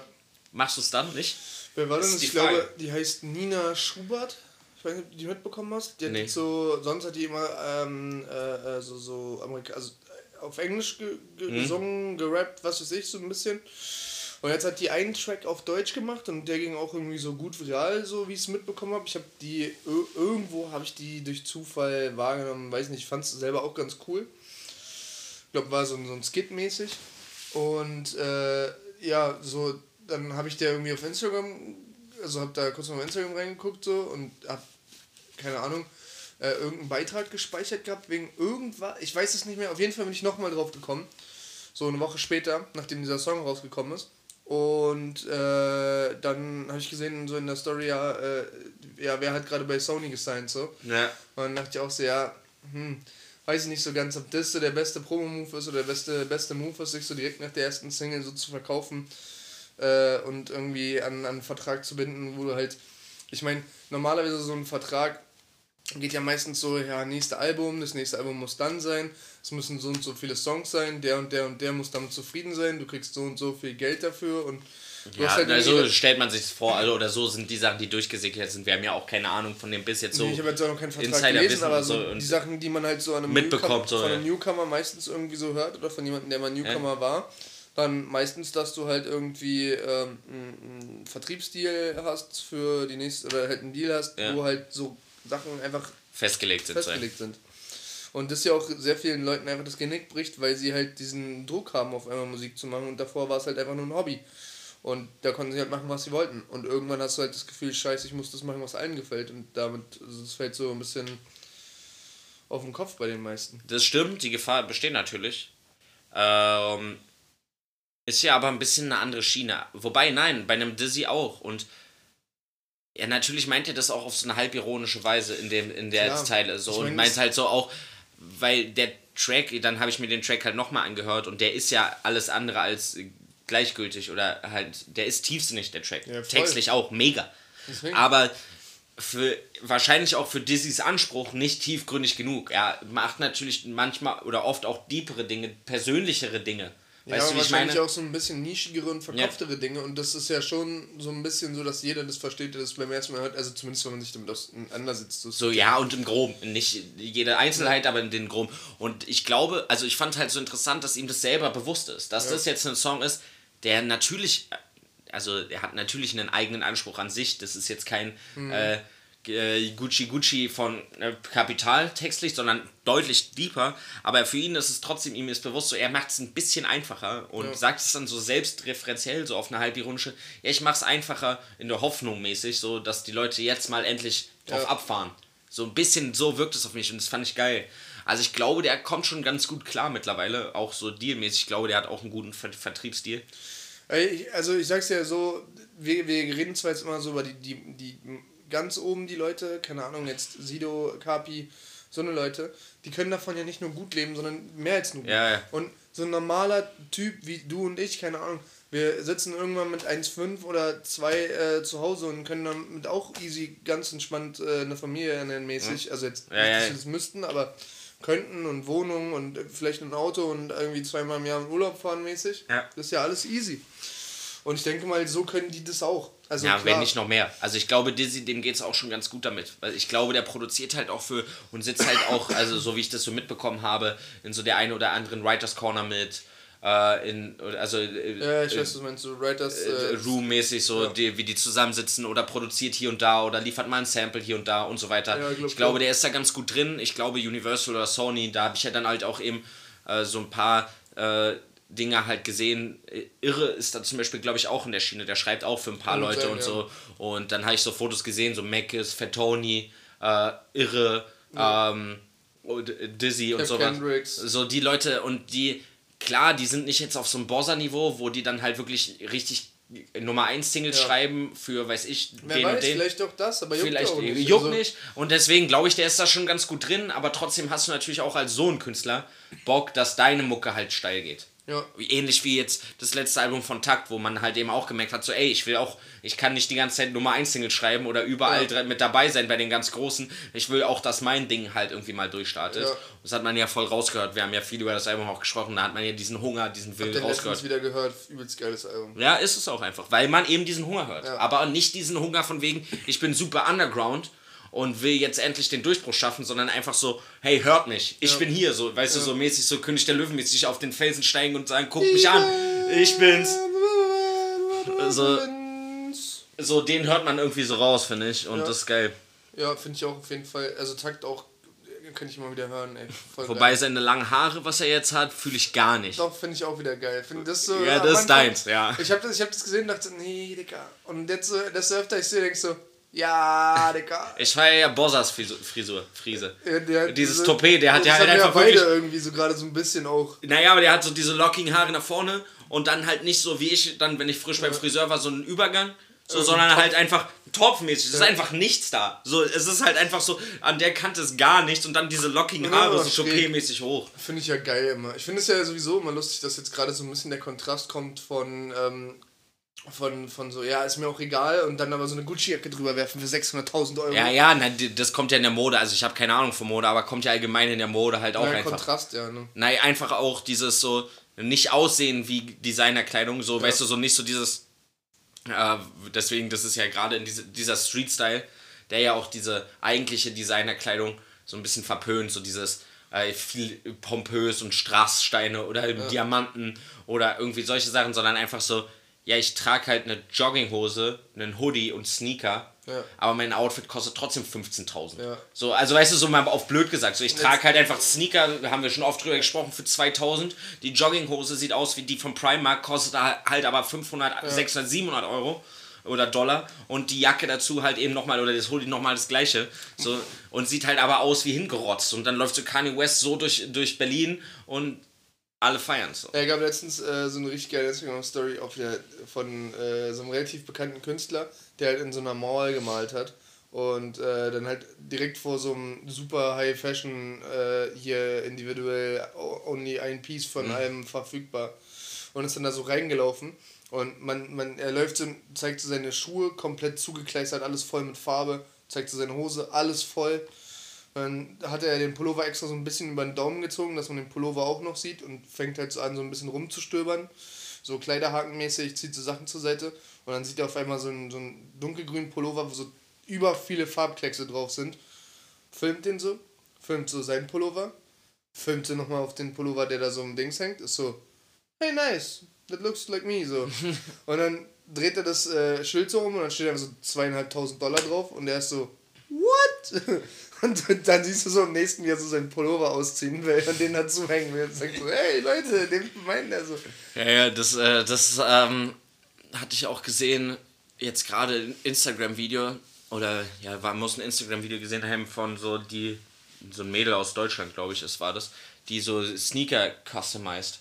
machst du es dann nicht? Wer war Das denn? ist Ich Frage. glaube, die heißt Nina Schubert. Ich weiß nicht, ob du die mitbekommen hast. Die hat Nee. so, sonst hat die immer ähm, äh, äh, so, so Amerika also äh, auf Englisch ge ge Mhm. gesungen, gerappt, was weiß ich, so ein bisschen. Und jetzt hat die einen Track auf Deutsch gemacht und der ging auch irgendwie so gut viral, so wie ich es mitbekommen habe. Ich habe die, ir- irgendwo habe ich die durch Zufall wahrgenommen, weiß nicht, fand es selber auch ganz cool. Ich glaube, war so, ein- so ein Skit mäßig. Und äh, ja, so, dann habe ich der irgendwie auf Instagram, also habe da kurz mal auf Instagram reingeguckt so und hab, keine Ahnung, äh, irgendeinen Beitrag gespeichert gehabt wegen irgendwas, ich weiß es nicht mehr, auf jeden Fall bin ich nochmal drauf gekommen. So eine Woche später, nachdem dieser Song rausgekommen ist. Und äh, dann habe ich gesehen, so in der Story, ja, äh, ja wer hat gerade bei Sony gesigned, so. Ja. Und dann dachte ich auch so, ja, hm, weiß ich nicht so ganz, ob das so der beste Promo-Move ist oder der beste, beste Move ist, sich so direkt nach der ersten Single so zu verkaufen äh, und irgendwie an, an einen Vertrag zu binden, wo du halt, ich meine, normalerweise so ein Vertrag geht ja meistens so, ja, nächste Album, das nächste Album muss dann sein, es müssen so und so viele Songs sein, der und der und der muss damit zufrieden sein, du kriegst so und so viel Geld dafür und Ja, halt also stellt man sich vor, also oder so sind die Sachen, die durchgesickert sind. Wir haben ja auch keine Ahnung von dem bis jetzt so. Nee, ich habe jetzt auch noch keinen Vertrag Insider gelesen, wissen aber so, und die Sachen, die man halt so an einem mitbekommt, Newcomer, so, von ja. einem Newcomer meistens irgendwie so hört oder von jemandem, der mal Newcomer war, dann meistens, dass du halt irgendwie ähm, einen einen Vertriebsdeal hast für die nächste oder halt einen Deal hast, Ja. wo halt so Sachen einfach festgelegt sind. festgelegt sind. Und das ja auch sehr vielen Leuten einfach das Genick bricht, weil sie halt diesen Druck haben, auf einmal Musik zu machen und davor war es halt einfach nur ein Hobby. Und da konnten sie halt machen, was sie wollten. Und irgendwann hast du halt das Gefühl, scheiße, ich muss das machen, was allen gefällt. Und damit, also es fällt so ein bisschen auf den Kopf bei den meisten. Das stimmt, die Gefahr besteht natürlich. Ähm, ist ja aber ein bisschen eine andere Schiene. Wobei, nein, bei einem Dizzy auch. Und ja, natürlich meint er das auch auf so eine halbironische Weise in, dem, in der Klar. Zeile. So, Ich und mein, meint das- halt so auch, weil der Track, dann habe ich mir den Track halt nochmal angehört und der ist ja alles andere als gleichgültig oder halt, der ist tiefsinnig, der Track. Ja. Textlich auch, mega. Deswegen. Aber für wahrscheinlich auch für Dizzy's Anspruch nicht tiefgründig genug. Er macht natürlich manchmal oder oft auch deepere Dinge, persönlichere Dinge. Ja, Weißt und du, wie ich wahrscheinlich meine? auch so ein bisschen nischigere und verkopftere Dinge. Und das ist ja schon so ein bisschen so, dass jeder das versteht, der das beim ersten Mal hört. Also zumindest, wenn man sich damit auseinandersetzt. So, So, ja, und im Groben. Nicht jede Einzelheit, aber in den Groben. Und ich glaube, also ich fand halt so interessant, dass ihm das selber bewusst ist. Dass das jetzt ein Song ist, der natürlich, also er hat natürlich einen eigenen Anspruch an sich. Das ist jetzt kein äh, äh, Gucci Gucci von äh, Kapital textlich, sondern deutlich deeper. Aber für ihn ist es trotzdem, ihm ist bewusst so, er macht es ein bisschen einfacher und Ja. sagt es dann so selbstreferenziell, so auf eine halbironische, ja, ich mach's einfacher in der Hoffnung mäßig, so dass die Leute jetzt mal endlich drauf Ja. abfahren. So ein bisschen so wirkt es auf mich und das fand ich geil. Also ich glaube, der kommt schon ganz gut klar mittlerweile, auch so dealmäßig. Ich glaube, der hat auch einen guten Ver Vertriebsdeal. Also ich sag's ja so, wir, wir reden zwar jetzt immer so über die, die, die ganz oben die Leute, keine Ahnung, jetzt Sido, Kapi, so eine Leute, die können davon ja nicht nur gut leben, sondern mehr als nur gut. Ja, ja. Und so ein normaler Typ wie du und ich, keine Ahnung, wir sitzen irgendwann mit 1,5 oder 2 äh, zu Hause und können damit auch easy ganz entspannt äh, eine Familie ernähren mäßig. Also jetzt Ja, nicht, ja, dass ja. wir das müssten, aber könnten und Wohnung und vielleicht ein Auto und irgendwie zweimal im Jahr in Urlaub fahren mäßig. Ja. Das ist ja alles easy. Und ich denke mal, so können die das auch. Also ja, klar, wenn nicht noch mehr. Also ich glaube, Dizzy, dem geht's auch schon ganz gut damit. Weil ich glaube, der produziert halt auch für und sitzt halt auch, also so wie ich das so mitbekommen habe, in so der einen oder anderen Writers Corner mit. äh, in, also äh, Ja, ich weiß, was du meinst, so Writers. äh, Äh, Room-mäßig, so ja. die, wie die zusammensitzen oder produziert hier und da oder liefert mal ein Sample hier und da und so weiter. Ja, ich, glaub, glaube, glaub. der ist da ganz gut drin. Ich glaube, Universal oder Sony, da habe ich ja dann halt auch eben äh, so ein paar äh, Dinge halt gesehen. Äh, Irre ist da zum Beispiel, glaube ich, auch in der Schiene. Der schreibt auch für ein paar Kann Leute sein, und ja. so. Und dann habe ich so Fotos gesehen, so Mackes, Fatoni, äh, Irre, ähm, und äh, Dizzy und sowas. Kendricks. So die Leute und die, klar, die sind nicht jetzt auf so einem Borsa-Niveau, wo die dann halt wirklich richtig Nummer 1 Singles Ja. schreiben für, weiß ich, wer den weiß, und den. vielleicht auch das, aber juckt Vielleicht auch nicht. juckt Also, nicht. Und deswegen glaube ich, der ist da schon ganz gut drin, aber trotzdem hast du natürlich auch als Sohn-Künstler Bock, dass deine Mucke halt steil geht. Ja. Ähnlich wie jetzt das letzte Album von Takt, wo man halt eben auch gemerkt hat, so ey, ich will auch, ich kann nicht die ganze Zeit Nummer 1 Single schreiben oder überall Ja. mit dabei sein bei den ganz Großen. Ich will auch, dass mein Ding halt irgendwie mal durchstartet. Ja. Das hat man ja voll rausgehört. Wir haben ja viel über das Album auch gesprochen. Da hat man ja diesen Hunger, diesen Willen rausgehört. wieder gehört, übelst geiles Album. Ja, ist es auch einfach, weil man eben diesen Hunger hört. Ja. Aber nicht diesen Hunger von wegen, ich bin super underground und will jetzt endlich den Durchbruch schaffen, sondern einfach so, hey, hört mich, ich Ja. bin hier, so, weißt du, so mäßig, so König der Löwen mäßig auf den Felsen steigen und sagen, guck mich an, ich bin's. So- So, den hört man irgendwie so raus, finde ich, und Ja. das ist geil. Ja, finde ich auch auf jeden Fall. Also Takt auch, kann ich immer wieder hören, ey. Voll Wobei geil. seine langen Haare, was er jetzt hat, fühle ich gar nicht. Doch, finde ich auch wieder geil. Find das so, Ja, das ist deins, ja. Ich habe das, ich hab das gesehen und dachte, nee, Digga. Und jetzt so, desto öfter ich sehe, denk ich so, ja, Digga. Ich feiere ja Bossas Frisur, Frise. Ja, der- Dieses diese- Toupet, der hat ja halt einfach beide wirklich- irgendwie so gerade so ein bisschen auch. Naja, aber der hat so diese lockigen Haare nach vorne und dann halt nicht so wie ich, dann, wenn ich frisch beim Friseur war, so einen Übergang, so, sondern halt einfach topfmäßig. Es ist einfach nichts da. So, es ist halt einfach so, an der Kante ist gar nichts und dann diese lockigen Ja, Haare so. Chopé-mäßig hoch. Finde ich ja geil immer. Ich finde es ja sowieso immer lustig, dass jetzt gerade so ein bisschen der Kontrast kommt von, ähm, von, von so, ja, ist mir auch egal und dann aber so eine Gucci-Jacke drüber werfen für 600.000 Euro. Ja, ja, na, das kommt ja in der Mode. Also ich habe keine Ahnung von Mode, aber kommt ja allgemein in der Mode halt auch Ja, einfach. Kontrast, ja, ne? Nein, einfach auch dieses so, nicht aussehen wie Designerkleidung, so, weißt du, so nicht so dieses, äh, deswegen, das ist ja gerade in diese, dieser Street-Style, der ja auch diese eigentliche Designerkleidung so ein bisschen verpönt, so dieses äh, viel pompös und Straßsteine oder Diamanten oder irgendwie solche Sachen, sondern einfach so, ja, ich trage halt eine Jogginghose, einen Hoodie und Sneaker, Ja. aber mein Outfit kostet trotzdem 15.000. Ja. So, also weißt du, so mal auf blöd gesagt, so ich trage halt einfach Sneaker, haben wir schon oft drüber gesprochen, für 2000. Die Jogginghose sieht aus wie die von Primark, kostet halt aber 500, 600, 700 Euro oder Dollar und die Jacke dazu halt eben nochmal oder das Hoodie nochmal das gleiche so und sieht halt aber aus wie hingerotzt und dann läuft so Kanye West so durch, durch Berlin und alle feiern so. Ja, gab letztens äh, so eine richtig geile Instagram-Story auch wieder von äh, so einem relativ bekannten Künstler, der halt in so einer Mall gemalt hat und äh, dann halt direkt vor so einem super High Fashion äh, hier individuell only ein Piece von allem verfügbar und ist dann da so reingelaufen und man, man er läuft so, zeigt so seine Schuhe komplett zugekleistert, alles voll mit Farbe, zeigt so seine Hose, alles voll dann hat er den Pullover extra so ein bisschen über den Daumen gezogen, dass man den Pullover auch noch sieht und fängt halt so an, so ein bisschen rumzustöbern. So Kleiderhakenmäßig, zieht so Sachen zur Seite und dann sieht er auf einmal so einen, so einen dunkelgrünen Pullover, wo so über viele Farbkleckse drauf sind. Filmt den so, filmt so seinen Pullover, filmt so nochmal auf den Pullover, der da so im Dings hängt, ist so, hey nice, that looks like me, so. und dann dreht er das äh, Schild so um und dann steht einfach so zweieinhalbtausend Dollar drauf und er ist so, what? Und dann siehst du so im nächsten, wie er so seinen Pullover ausziehen will und den dazu hängen will. Und sagt so, hey Leute, den meint er so. Ja, ja, das, äh, das ähm, hatte ich auch gesehen, jetzt gerade ein Instagram-Video, oder ja, war, muss ein Instagram-Video gesehen haben von so die, so ein Mädel aus Deutschland, glaube ich, es war das, die so Sneaker customized.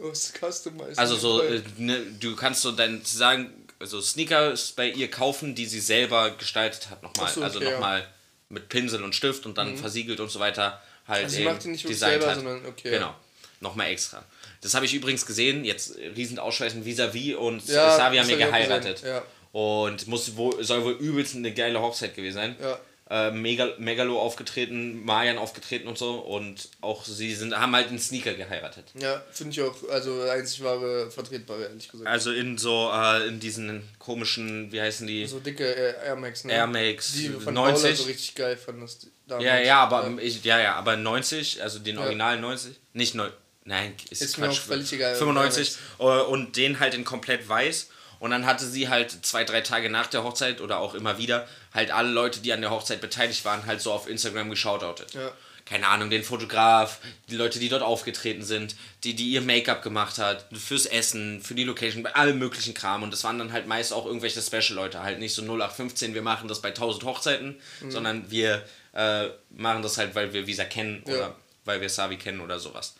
Was customized. Also so, äh, ne, du kannst so dann sagen, also Sneakers bei ihr kaufen, die sie selber gestaltet hat, nochmal. So, also okay, ja. Mit Pinsel und Stift und dann versiegelt und so weiter halt Also macht die nicht wirklich designt selber, hat. sondern okay. Genau. Nochmal extra. Das habe ich übrigens gesehen, jetzt riesen Ausschweißen vis-à-vis und Ja, Savi das haben mir geheiratet. ja. Und muss wohl, soll wohl übelst eine geile Hochzeit gewesen sein. Ja. Äh, Megal Megalo aufgetreten, Marian aufgetreten und so. Und auch sie sind, haben halt einen Sneaker geheiratet. Ja, finde ich auch, also einzig wahre vertretbare, ehrlich gesagt. Also in so, äh, in diesen komischen, wie heißen die? so dicke Air Max, ne? Air Max Die von 90. Paula so richtig geil fandest. damals. Ja, ja, aber ich, ja, ja, aber 90, also den Ja. Original 90, nicht neu, Nein, ist, Ist mir Quatsch. auch völlig egal. 95 äh, und den halt in komplett weiß. Und dann hatte sie halt zwei, drei Tage nach der Hochzeit oder auch immer wieder halt alle Leute, die an der Hochzeit beteiligt waren, halt so auf Instagram geschautoutet. Ja. Keine Ahnung, den Fotograf, die Leute, die dort aufgetreten sind, die, die ihr Make-up gemacht hat, fürs Essen, für die Location, bei allem möglichen Kram. Und das waren dann halt meist auch irgendwelche Special-Leute, halt nicht so 0815, wir machen das bei 1000 Hochzeiten, Mhm. sondern wir äh, machen das halt, weil wir Visa kennen oder Ja. weil wir Savi kennen oder sowas.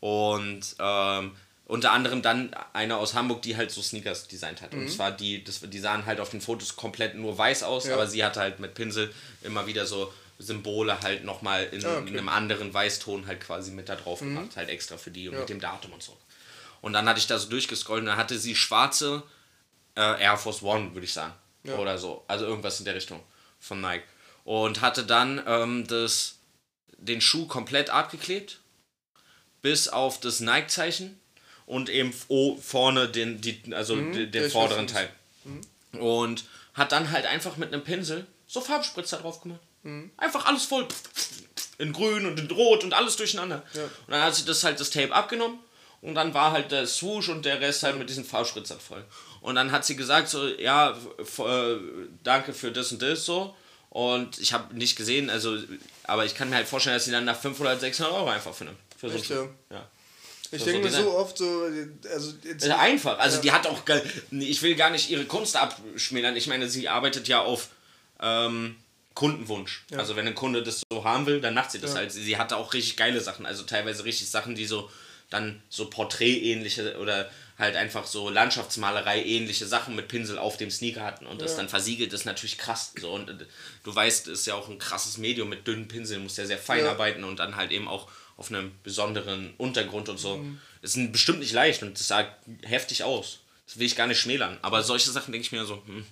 Und ähm, unter anderem dann eine aus Hamburg, die halt so Sneakers designt hat. Und zwar die, das, die sahen halt auf den Fotos komplett nur weiß aus, Mhm. Ja. aber sie hatte halt mit Pinsel immer wieder so Symbole halt nochmal in, Ah, okay. Mhm. in einem anderen Weißton halt quasi mit da drauf gemacht, halt extra für die und Ja. mit dem Datum und so. Und dann hatte ich da so durchgescrollt und dann hatte sie schwarze äh, Air Force One, würde ich sagen. Ja. Oder so. Also irgendwas in der Richtung von Nike. Und hatte dann ähm, das, den Schuh komplett abgeklebt, bis auf das Nike-Zeichen und eben o- vorne den, die, also den, Mhm. den vorderen Teil. Und hat dann halt einfach mit einem Pinsel so Farbspritzer drauf gemacht. Mhm. Einfach alles voll in grün und in rot und alles durcheinander. Ja. Und dann hat sie das halt das Tape abgenommen und dann war halt der Swoosh und der Rest halt mit diesen Farbspritzern voll. Und dann hat sie gesagt so, ja, äh, danke für das und das so. Und ich habe nicht gesehen, also, aber ich kann mir halt vorstellen, dass sie dann nach 500, 600 Euro einfach findet. Für so Echt, ja. Ich denke mir so oft so, also jetzt, ist einfach. Also Ja. die hat auch, ich will gar nicht ihre Kunst abschmälern. Ich meine, sie arbeitet ja auf ähm, Kundenwunsch. Also wenn ein Kunde das so haben will, dann macht sie das Ja. halt. Sie hatte auch richtig geile Sachen. Also teilweise richtig Sachen, die so dann so Porträtähnliche oder halt einfach so Landschaftsmalerei ähnliche Sachen mit Pinsel auf dem Sneaker hatten und das Ja. dann versiegelt ist natürlich krass so und äh, du weißt es ist ja auch ein krasses Medium mit dünnen Pinseln muss ja sehr fein Ja. arbeiten und dann halt eben auch auf einem besonderen Untergrund und so Mhm. ist bestimmt nicht leicht und das sah heftig aus das will ich gar nicht schmälern aber solche Sachen denke ich mir so hm,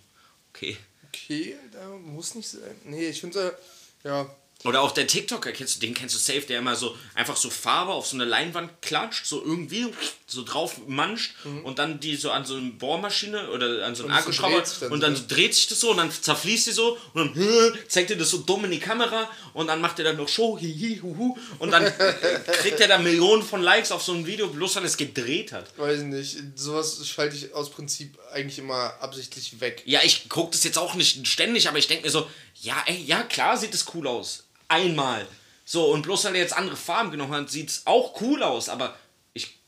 okay okay, da muss nicht sein. Nee, ich finde, ja, Oder auch der TikToker, kennst du den, kennst du safe, der immer so einfach so Farbe auf so eine Leinwand klatscht, so irgendwie so drauf manscht und dann die so an so eine Bohrmaschine oder an so einen Mhm. Akkuschrauber dann und so, dann so dreht sich das so und dann zerfließt die so und dann zeigt er das so dumm in die Kamera und dann macht er dann noch Show, hihi, huhu und dann kriegt er da Millionen von Likes auf so ein Video, bloß weil er es gedreht hat. weiß ich nicht. Sowas schalte ich aus Prinzip eigentlich immer absichtlich weg. Ja, ich gucke das jetzt auch nicht ständig, aber ich denke mir so, ja, ey, ja, klar sieht es cool aus. Einmal. So, und bloß weil er jetzt andere Farben genommen hat, sieht es auch cool aus, aber ich.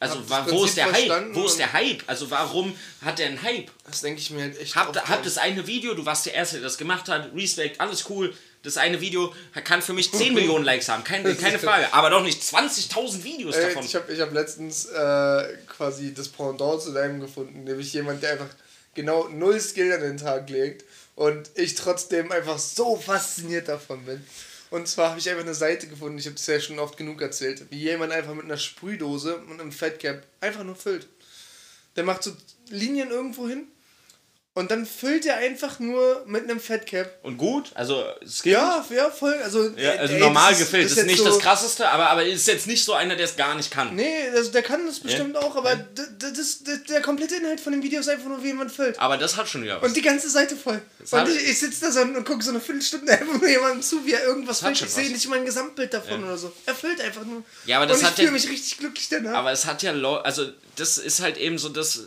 Also, Hab das wa- wo ist der Hype? Wo ist der Hype? Also, warum hat er einen Hype? Das denke ich mir halt echt habt an. das eine Video, du warst der Erste, der das gemacht hat, Respect, alles cool. Das eine Video kann für mich 10 Millionen Likes haben, keine, keine Frage. Aber doch nicht 20.000 Videos Ey, davon. ich habe ich hab letztens äh, quasi das Pendant zu deinem gefunden, nämlich jemand, der einfach genau null Skill an den Tag legt und ich trotzdem einfach so fasziniert davon bin. Und zwar habe ich einfach eine Seite gefunden, ich habe es ja schon oft genug erzählt, wie jemand einfach mit einer Sprühdose und einem Fatcap einfach nur füllt. Der macht so Linien irgendwo hin und dann füllt er einfach nur mit einem Fatcap. Und gut, also Skill. Ja, ja, voll. Also, Ja, also ey, normal das ist- gefällt, das ist nicht so- das krasseste, aber, aber ist jetzt nicht so einer, der es gar nicht kann. Nee, also der kann das bestimmt auch, aber d- das, d- der komplette Inhalt von dem Video ist einfach nur, wie jemand füllt. Aber das hat schon wieder was. Und die ganze Seite voll. hat- Und ich, ich sitze da so und gucke so eine Viertelstunde einfach nur jemandem zu, wie er irgendwas füllt. Ich sehe nicht mal ein Gesamtbild davon Ja. oder so. Er füllt einfach nur. Ja, aber das und ich fühle ja- mich richtig glücklich danach. Aber es hat ja, also das ist halt eben so das,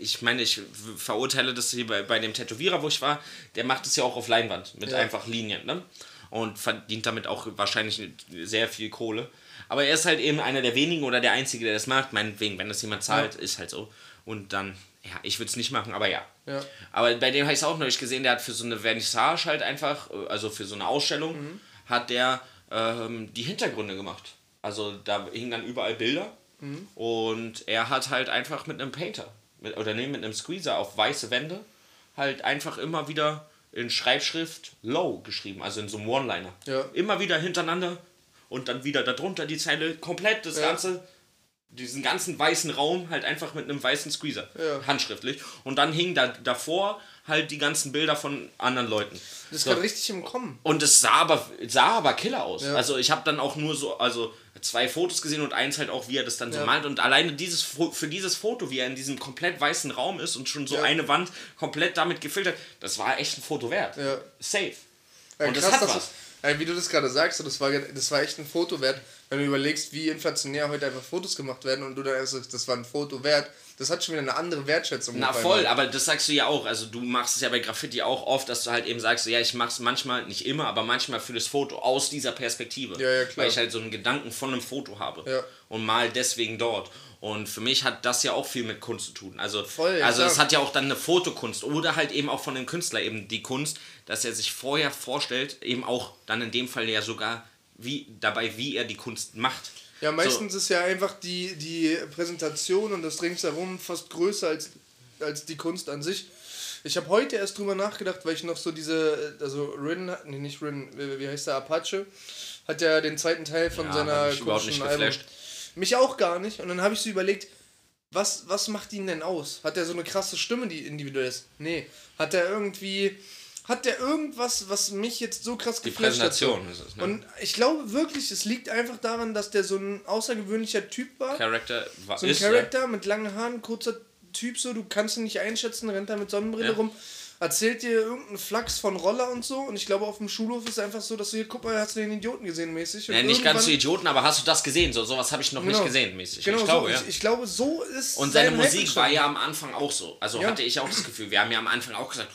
ich meine, ich verurteile das hier bei, bei dem Tätowierer, wo ich war, der macht es ja auch auf Leinwand mit Ja. einfach Linien, ne? Und verdient damit auch wahrscheinlich sehr viel Kohle. Aber er ist halt eben einer der wenigen oder der Einzige, der das macht. Meinetwegen, wenn das jemand zahlt, ist halt so. Und dann, ja, ich würde es nicht machen, aber ja. Ja. Aber bei dem habe ich es auch neulich gesehen, der hat für so eine Vernissage halt einfach, äh, also für so eine Ausstellung, Mhm. hat der ähm, die Hintergründe gemacht. Also da hingen dann überall Bilder Mhm. und er hat halt einfach mit einem Painter mit, oder nee, mit einem Squeezer auf weiße Wände halt einfach immer wieder in Schreibschrift Low geschrieben, also in so einem One-Liner. Ja. Immer wieder hintereinander und dann wieder darunter die Zeile, komplett das Ja. Ganze, diesen ganzen weißen Raum halt einfach mit einem weißen Squeezer, Ja. handschriftlich. Und dann hingen da davor halt die ganzen Bilder von anderen Leuten. das So. kann richtig im Kommen. Und es sah aber, sah aber killer aus. Also ich habe dann auch nur so, also zwei Fotos gesehen und eins halt auch, wie er das dann so Ja. malt. Und alleine dieses für dieses Foto, wie er in diesem komplett weißen Raum ist und schon so Ja. eine Wand komplett damit gefiltert, das war echt ein Foto wert. Ja. Safe. Und das krass, hat dass, was. Äh, wie du das gerade sagst, das war, das war echt ein Foto wert. Wenn du überlegst, wie inflationär heute einfach Fotos gemacht werden und du dann erst sagst, das war ein Foto wert, das hat schon wieder eine andere Wertschätzung. Na voll, aber das sagst du ja auch. Also du machst es ja bei Graffiti auch oft, dass du halt eben sagst, ja, ich mach's manchmal, nicht immer, aber manchmal für das Foto aus dieser Perspektive. Ja, ja, klar. Weil ich halt so einen Gedanken von einem Foto habe. Ja. Und mal deswegen dort. Und für mich hat das ja auch viel mit Kunst zu tun. Also, Voll, also klar. es hat ja auch dann eine Fotokunst oder halt eben auch von dem Künstler eben die Kunst, dass er sich vorher vorstellt, eben auch dann in dem Fall ja sogar wie dabei, wie er die Kunst macht. Ja, meistens ist ja einfach die, die Präsentation und das Ringsherum fast größer als, als die Kunst an sich. Ich habe heute erst drüber nachgedacht, weil ich noch so diese, also Rin, nee, nicht Rin, wie, heißt der, Apache, hat ja den zweiten Teil von Ja, seiner mich überhaupt nicht geflasht. Mich auch gar nicht. Und dann habe ich so überlegt, was, was macht ihn denn aus? Hat er so eine krasse Stimme, die individuell ist? Nee. Hat er irgendwie, hat der irgendwas, was mich jetzt so krass Die geflasht hat? so? Präsentation ist es, ne? Und ich glaube wirklich, es liegt einfach daran, dass der so ein außergewöhnlicher Typ war. Charakter war So ein ist, Charakter mit langen Haaren, kurzer Typ so, du kannst ihn nicht einschätzen, rennt da mit Sonnenbrille Ja. rum, erzählt dir irgendeinen Flachs von Roller und so. Und ich glaube, auf dem Schulhof ist einfach so, dass du hier, guck mal, hast du den Idioten gesehen mäßig. Und Ja, nicht ganz so Idioten, aber hast du das gesehen? So sowas habe ich noch Genau. nicht gesehen, mäßig. Genau ich so. glaube, ja. ich, ich glaube, so ist Und seine sein Musik war ja am Anfang auch so. Also Ja. hatte ich auch das Gefühl. Wir haben ja am Anfang auch gesagt,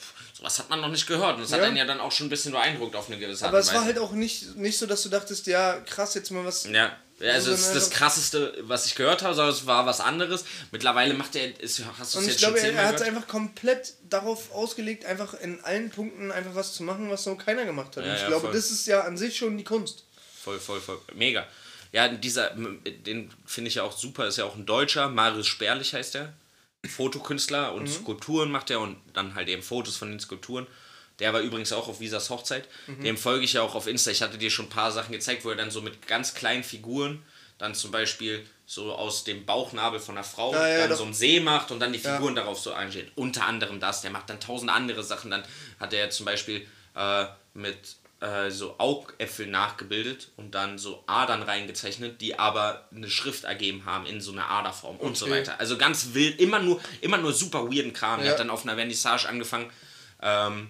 sowas hat man noch nicht gehört. Und das hat Ja. einen ja dann auch schon ein bisschen beeindruckt auf eine gewisse Art Aber es war halt auch nicht, nicht so, dass du dachtest, ja, krass, jetzt mal was. Ja, ja, also es ist sondern das krasseste, was ich gehört habe, sondern es war was anderes. Mittlerweile macht er, ist, hast du es jetzt schon glaube, er, zehnmal er hat es einfach komplett darauf ausgelegt, einfach in allen Punkten einfach was zu machen, was so keiner gemacht hat. Ja, Und ich ja, glaube, voll. das ist ja an sich schon die Kunst. Voll, voll, voll. Mega. Ja, dieser, den finde ich ja auch super, ist ja auch ein Deutscher, Marius Sperlich heißt er. Fotokünstler und Skulpturen macht er und dann halt eben Fotos von den Skulpturen. Der war übrigens auch auf Visas Hochzeit. Dem folge ich ja auch auf Insta. Ich hatte dir schon ein paar Sachen gezeigt, wo er dann so mit ganz kleinen Figuren dann zum Beispiel so aus dem Bauchnabel von einer Frau Ja, ja, dann doch. so einen See macht und dann die Figuren darauf so einsteht. Unter anderem das. Der macht dann tausend andere Sachen. Dann hat er zum Beispiel äh, mit äh, so Augäpfel nachgebildet und dann so Adern reingezeichnet, die aber eine Schrift ergeben haben in so einer Aderform und so Okay. weiter. Also ganz wild, immer nur, immer nur super weirden Kram. Er Ja. hat dann auf einer Vernissage angefangen, ähm,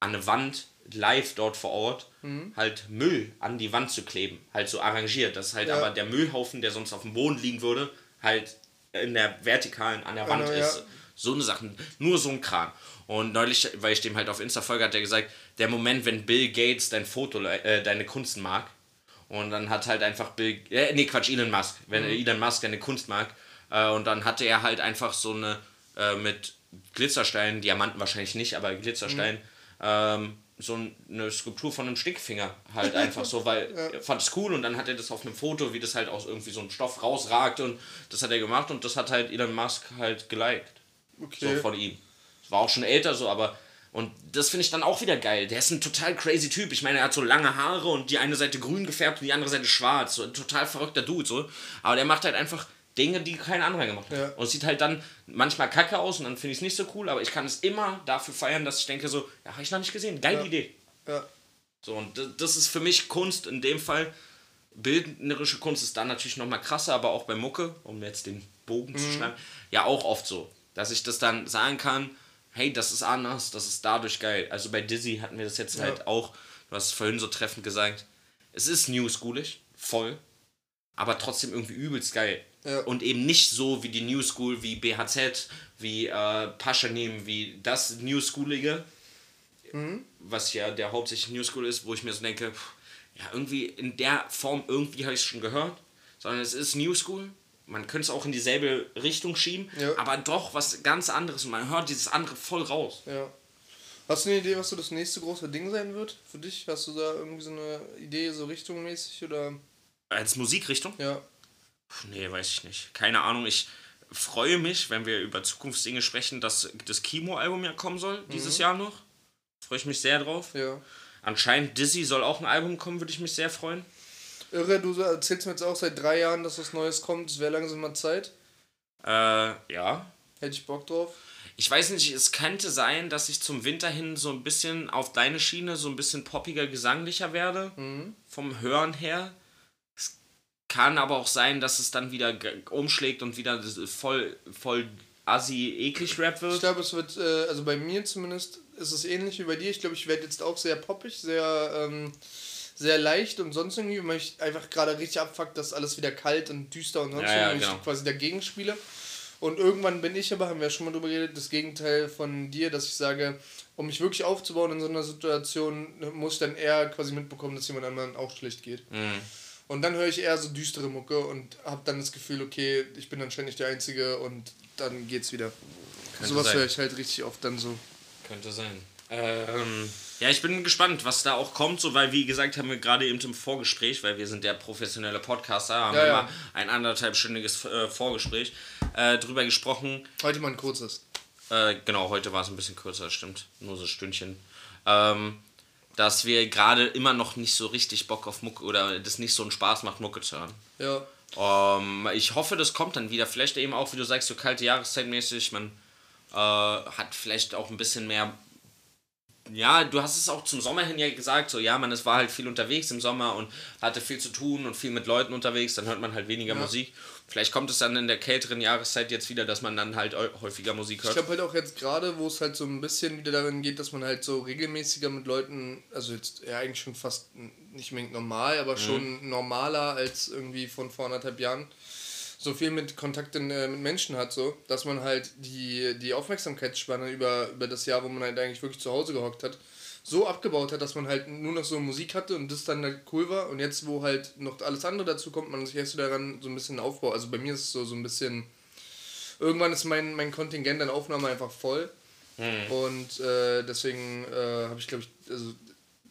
an eine Wand live dort vor Ort Mhm. halt Müll an die Wand zu kleben. Halt so arrangiert, dass halt Ja. aber der Müllhaufen, der sonst auf dem Boden liegen würde, halt in der vertikalen an der Wand Genau, ja. ist. So eine Sachen, nur so ein Kram. Und neulich, weil ich dem halt auf Insta folge, hat er gesagt, der Moment, wenn Bill Gates dein Foto, äh, deine Kunst mag, und dann hat halt einfach Bill, äh, nee, Quatsch, Elon Musk, wenn Elon Musk deine Kunst mag, äh, und dann hatte er halt einfach so eine, äh, mit Glitzersteinen, Diamanten wahrscheinlich nicht, aber Glitzerstein, ähm, so eine Skulptur von einem Stickfinger halt einfach so, weil er fand es cool und dann hat er das auf einem Foto, wie das halt aus irgendwie so einem Stoff rausragt und das hat er gemacht und das hat halt Elon Musk halt geliked. Okay. So von ihm. War auch schon älter so, aber und das finde ich dann auch wieder geil. Der ist ein total crazy Typ. Ich meine, er hat so lange Haare und die eine Seite grün gefärbt und die andere Seite schwarz. So ein total verrückter Dude so. Aber der macht halt einfach Dinge, die kein anderer gemacht hat. Ja. Und es sieht halt dann manchmal kacke aus und dann finde ich es nicht so cool, aber ich kann es immer dafür feiern, dass ich denke so, ja, habe ich noch nicht gesehen. Geile Ja. Idee. Ja. So, und das- ist für mich Kunst in dem Fall. Bildnerische Kunst ist dann natürlich nochmal krasser, aber auch bei Mucke, um jetzt den Bogen zu schlagen, ja auch oft so, dass ich das dann sagen kann, hey, das ist anders, das ist dadurch geil. Also bei Dizzy hatten wir das jetzt halt auch, du hast es vorhin so treffend gesagt, es ist newschoolig, voll, aber trotzdem irgendwie übelst geil. Ja. Und eben nicht so wie die New School, wie BHZ, wie äh, Paschanim, wie das Newschoolige, was ja der hauptsächlich New School ist, wo ich mir so denke, pff, ja, irgendwie in der Form, irgendwie habe ich es schon gehört, sondern es ist New School. Man könnte es auch in dieselbe Richtung schieben, Ja. aber doch was ganz anderes und man hört dieses andere voll raus. Ja. Hast du eine Idee, was so das nächste große Ding sein wird für dich? Hast du da irgendwie so eine Idee, so richtungmäßig oder? Als Musikrichtung? Ja. Puh, nee, weiß ich nicht. Keine Ahnung. Ich freue mich, wenn wir über Zukunftsdinge sprechen, dass das Kimo-Album ja kommen soll, dieses Jahr noch. Freue ich mich sehr drauf. Ja. Anscheinend Dizzy soll auch ein Album kommen, würde ich mich sehr freuen. Irre, du erzählst mir jetzt auch seit drei Jahren, dass was Neues kommt. Es wäre langsam mal Zeit. Äh, ja. Hätte ich Bock drauf. Ich weiß nicht, es könnte sein, dass ich zum Winter hin so ein bisschen auf deine Schiene so ein bisschen poppiger, gesanglicher werde. Vom Hören her. Es kann aber auch sein, dass es dann wieder umschlägt und wieder voll, voll assi eklig Rap Ich wird. glaube, es wird, äh, also bei mir zumindest ist es ähnlich wie bei dir. Ich glaube, ich werde jetzt auch sehr poppig, sehr, ähm, sehr leicht und sonst irgendwie, weil ich einfach gerade richtig abfuckt, dass alles wieder kalt und düster und sonst Ja, ja, irgendwie genau. ich quasi dagegen spiele. Und irgendwann bin ich aber, haben wir ja schon mal drüber geredet, das Gegenteil von dir, dass ich sage, um mich wirklich aufzubauen in so einer Situation, muss ich dann eher quasi mitbekommen, dass jemand anderen auch schlecht geht. Mhm. Und dann höre ich eher so düstere Mucke und habe dann das Gefühl, okay, ich bin anscheinend nicht der Einzige und dann geht's wieder. Könnte Sowas höre ich halt richtig oft dann so. Könnte sein. Ähm, ja, ich bin gespannt, was da auch kommt, so weil, wie gesagt, haben wir gerade eben im Vorgespräch, weil wir sind der professionelle Podcaster, haben Ja, wir ja. mal ein anderthalbstündiges äh, Vorgespräch äh, drüber gesprochen. Heute mal ein kurzes. Äh, genau, heute war es ein bisschen kürzer, stimmt. Nur so ein Stündchen. Ähm, dass wir gerade immer noch nicht so richtig Bock auf Mucke oder das nicht so einen Spaß macht, Mucke zu hören. Ja. Ähm, ich hoffe, das kommt dann wieder. Vielleicht eben auch, wie du sagst, so kalte Jahreszeitmäßig. Man äh, hat vielleicht auch ein bisschen mehr. Ja, du hast es auch zum Sommer hin ja gesagt, so ja, man es war halt viel unterwegs im Sommer und hatte viel zu tun und viel mit Leuten unterwegs, dann hört man halt weniger Ja. Musik. Vielleicht kommt es dann in der kälteren Jahreszeit jetzt wieder, dass man dann halt häufiger Musik Ich hört. glaube halt auch jetzt gerade, wo es halt so ein bisschen wieder darin geht, dass man halt so regelmäßiger mit Leuten, also jetzt ja eigentlich schon fast nicht mehr normal, Mhm. aber schon normaler als irgendwie von vor anderthalb Jahren, so viel mit Kontakt in, äh, mit Menschen hat, so, dass man halt die, die Aufmerksamkeitsspanne über, über das Jahr, wo man halt eigentlich wirklich zu Hause gehockt hat, so abgebaut hat, dass man halt nur noch so Musik hatte und das dann halt cool war. Und jetzt, wo halt noch alles andere dazu kommt, man sich erst daran so ein bisschen aufbaut. Also bei mir ist es so, so ein bisschen. Irgendwann ist mein, mein Kontingent an Aufnahme einfach voll. Und äh, deswegen äh, habe ich, glaube ich, also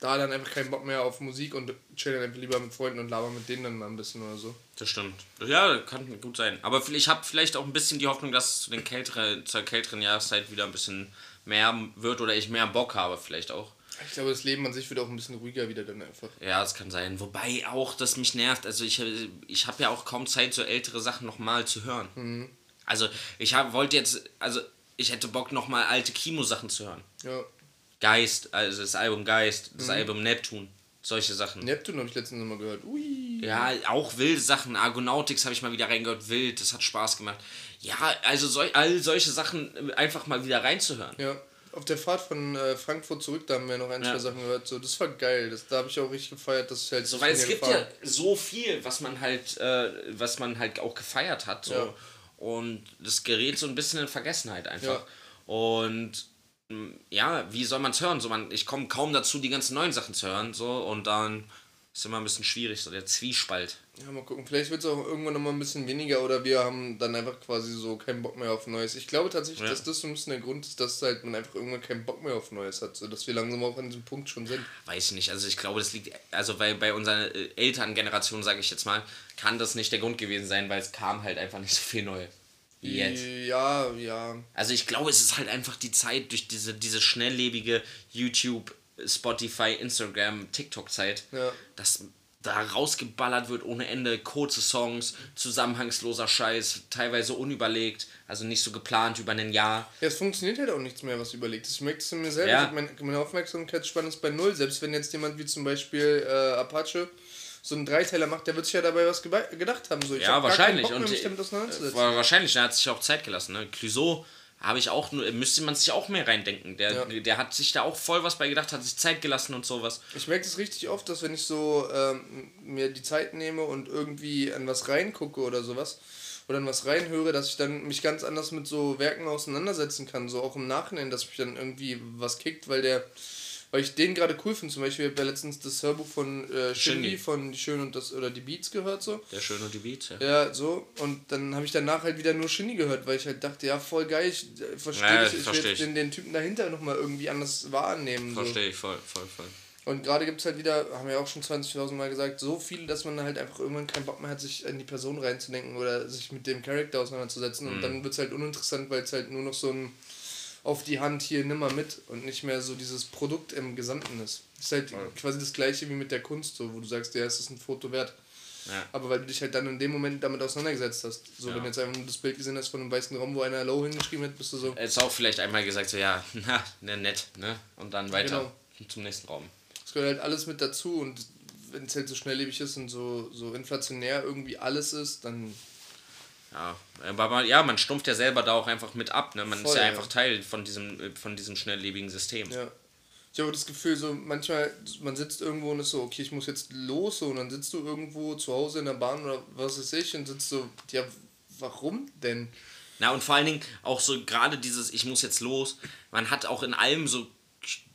da dann einfach keinen Bock mehr auf Musik und chill dann einfach lieber mit Freunden und laber mit denen dann mal ein bisschen oder so. Das stimmt. Ja, kann gut sein. Aber ich habe vielleicht auch ein bisschen die Hoffnung, dass es zu den kälteren, zur kälteren Jahreszeit wieder ein bisschen mehr wird oder ich mehr Bock habe, vielleicht auch. Ich glaube, das Leben an sich wird auch ein bisschen ruhiger wieder dann einfach. Ja, das kann sein. Wobei auch das mich nervt. Also ich, ich habe ja auch kaum Zeit, so ältere Sachen nochmal zu hören. Also ich hab, wollte jetzt, also ich hätte Bock nochmal alte Kimo-Sachen zu hören. Ja. Geist, also das Album Geist, das Album Neptun, solche Sachen. Neptun habe ich letztens mal gehört. Ui. Ja, auch wilde Sachen. Argonautics habe ich mal wieder reingehört. Wild, das hat Spaß gemacht. Ja, also sol all solche Sachen einfach mal wieder reinzuhören. Ja. Auf der Fahrt von äh, Frankfurt zurück, da haben wir noch ein, Ja. zwei Sachen gehört. So, das war geil. Das, da habe ich auch richtig gefeiert, dass ich halt So, weil es gibt gefahren. ja so viel, was man halt, äh, was man halt auch gefeiert hat. So. Ja. Und das gerät so ein bisschen in Vergessenheit einfach. Ja. Und ja, wie soll man es hören? So, man, ich komme kaum dazu, die ganzen neuen Sachen zu hören. So, und dann ist immer ein bisschen schwierig, so der Zwiespalt. Ja, mal gucken. Vielleicht wird es auch irgendwann nochmal ein bisschen weniger oder wir haben dann einfach quasi so keinen Bock mehr auf Neues. Ich glaube tatsächlich, Ja. dass das so ein bisschen der Grund ist, dass halt man einfach irgendwann keinen Bock mehr auf Neues hat. So dass wir langsam auch an diesem Punkt schon sind. Weiß ich nicht. Also ich glaube, das liegt, also weil bei unserer äh, Elterngeneration, sage ich jetzt mal, kann das nicht der Grund gewesen sein, weil es kam halt einfach nicht so viel neu. Wie jetzt. Ja, ja. Also ich glaube, es ist halt einfach die Zeit durch diese, diese schnelllebige YouTube, Spotify, Instagram, TikTok-Zeit, Ja. dass da rausgeballert wird ohne Ende, kurze Songs, zusammenhangsloser Scheiß, teilweise unüberlegt, also nicht so geplant über ein Jahr. Ja, es funktioniert halt auch nichts mehr, was überlegt ist. Ich merke es mir selber. Ja. Ich hab Mein, meine Aufmerksamkeitsspanne ist bei null. Selbst wenn jetzt jemand wie zum Beispiel äh, Apache so einen Dreiteiler macht, der wird sich ja dabei was gedacht haben. So, ich ja, hab wahrscheinlich. Bock Und mich damit äh, auseinanderzusetzen. war wahrscheinlich, er hat sich auch Zeit gelassen. Ne? Clouseau habe ich auch nur, müsste man sich auch mehr reindenken. Der, Ja. der hat sich da auch voll was bei gedacht, hat sich Zeit gelassen und sowas. Ich merke das richtig oft, dass wenn ich so ähm, mir die Zeit nehme und irgendwie an was reingucke oder sowas oder an was reinhöre, dass ich dann mich ganz anders mit so Werken auseinandersetzen kann, so auch im Nachhinein, dass mich dann irgendwie was kickt, weil der weil ich den gerade cool finde, zum Beispiel, ich habe ja letztens das Hörbuch von äh, Shindy von Die Schön und das oder die Beats gehört so. Der schöne die Beats, ja. Ja, so. Und dann habe ich danach halt wieder nur Shindy gehört, weil ich halt dachte, ja, voll geil, ich äh, verstehe Ja, das, ich versteh will ich. den, den Typen dahinter nochmal irgendwie anders wahrnehmen. So. Verstehe ich voll, voll, voll. Und gerade gibt es halt wieder, haben wir auch schon 20.000 Mal gesagt, so viele, dass man halt einfach irgendwann keinen Bock mehr hat, sich in die Person reinzudenken oder sich mit dem Charakter auseinanderzusetzen. Und dann wird es halt uninteressant, weil es halt nur noch so ein auf die Hand hier nimmer mit und nicht mehr so dieses Produkt im Gesamten ist. ist halt quasi das gleiche wie mit der Kunst, so, wo du sagst, ja, es ist ein Foto wert. Ja. Aber weil du dich halt dann in dem Moment damit auseinandergesetzt hast. So, Ja. wenn du jetzt einfach nur das Bild gesehen hast von einem weißen Raum, wo einer Low hingeschrieben hat, bist du so. Jetzt auch vielleicht einmal gesagt, so ja, na, ne, nett, ne? Und dann weiter Genau. zum nächsten Raum. Es gehört halt alles mit dazu und wenn es halt so schnelllebig ist und so, so inflationär irgendwie alles ist, dann Ja, aber man, ja, man stumpft ja selber da auch einfach mit ab, ne? Man ist Voll, ja ja. einfach Teil von diesem, von diesem schnelllebigen System. ja. Ich habe das Gefühl, so manchmal, man sitzt irgendwo und ist so, okay, ich muss jetzt los, so, und dann sitzt du irgendwo zu Hause in der Bahn oder was weiß ich und sitzt so, ja, warum denn? Na, und vor allen Dingen auch so gerade dieses, ich muss jetzt los, man hat auch in allem so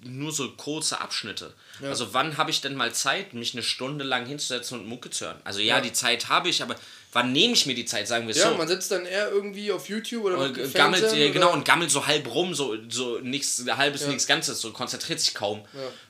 nur so kurze Abschnitte. Ja. Also wann habe ich denn mal Zeit, mich eine Stunde lang hinzusetzen und Mucke zu hören? Also ja, Ja. die Zeit habe ich, aber wann nehme ich mir die Zeit, sagen wir Ja, so. man sitzt dann eher irgendwie auf YouTube oder Und mit gammelt, äh, genau, oder- und gammelt so halb rum, so, so nichts halbes, Ja. nichts Ganzes, so konzentriert sich kaum.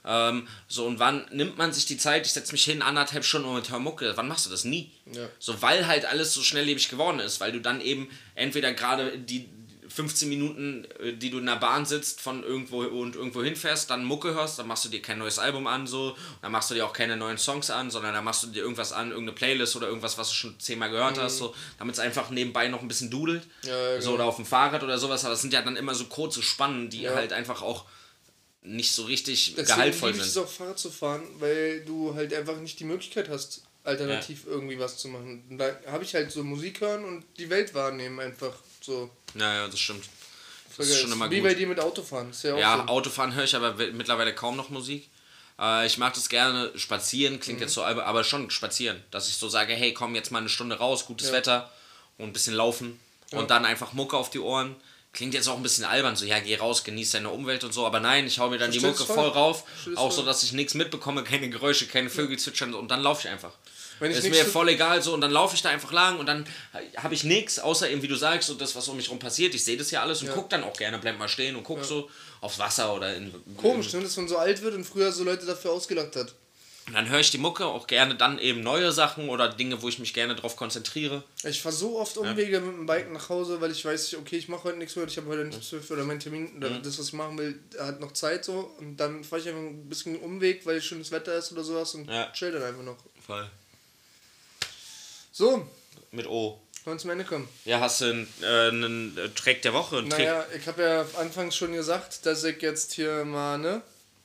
Ähm, so, und wann nimmt man sich die Zeit, ich setze mich hin, anderthalb Stunden und höre Mucke, wann machst du das? Nie. Ja. So, weil halt alles so schnelllebig geworden ist, weil du dann eben entweder gerade die 15 Minuten, äh, die du in der Bahn sitzt, von irgendwo und irgendwo hinfährst, dann Mucke hörst, dann machst du dir kein neues Album an, so, dann machst du dir auch keine neuen Songs an, sondern dann machst du dir irgendwas an, irgendeine Playlist oder irgendwas, was du schon zehnmal gehört hast, so, damit es einfach nebenbei noch ein bisschen dudelt. Mhm. Ja, ja, So, genau. oder auf dem Fahrrad oder sowas, aber das sind ja dann immer so kurze Spannen, die Ja. halt einfach auch nicht so richtig Deswegen gehaltvoll liebe ich es sind. auch Fahrrad zu fahren, weil du halt einfach nicht die Möglichkeit hast, alternativ irgendwie was zu machen. Da habe ich halt so Musik hören und die Welt wahrnehmen einfach so. Naja, das stimmt. Das ist schon immer Wie gut. bei dir mit Autofahren. Ist ja Ja, so. Autofahren höre ich aber we- mittlerweile kaum noch Musik. Äh, ich mag das gerne spazieren, klingt Mhm. jetzt so, albern, aber schon spazieren. Dass ich so sage, hey, komm jetzt mal eine Stunde raus, gutes Wetter und ein bisschen laufen und dann einfach Mucke auf die Ohren. Klingt jetzt auch ein bisschen albern, so ja, geh raus, genieß deine Umwelt und so, aber nein, ich hau mir dann die Versteh's Mucke voll. voll rauf, Versteh's auch so, voll. dass ich nichts mitbekomme, keine Geräusche, keine Vögel zwitschern und dann laufe ich einfach. Ist mir voll egal so und dann laufe ich da einfach lang und dann habe ich nichts, außer eben wie du sagst, so das, was um mich rum passiert. Ich sehe das ja alles und Ja. guck dann auch gerne, bleib mal stehen und guck so aufs Wasser oder in. Komisch, ne? dass man so alt wird und früher so Leute dafür ausgelacht hat. Und dann höre ich die Mucke, auch gerne dann eben neue Sachen oder Dinge, wo ich mich gerne drauf konzentriere. Ich fahre so oft Umwege mit dem Bike nach Hause, weil ich weiß, okay, ich mache heute nichts mehr, ich habe heute nichts mehr oder mein Termin, oder das, was ich machen will, hat noch Zeit so. Und dann fahre ich einfach ein bisschen Umweg, weil schönes Wetter ist oder sowas und Ja. chill dann einfach noch. Voll. So, Mit O. wollen wir zum Ende kommen. Ja, hast du einen, äh, einen Track der Woche? Einen? Naja, ich habe ja anfangs schon gesagt, dass ich jetzt hier mal, ne,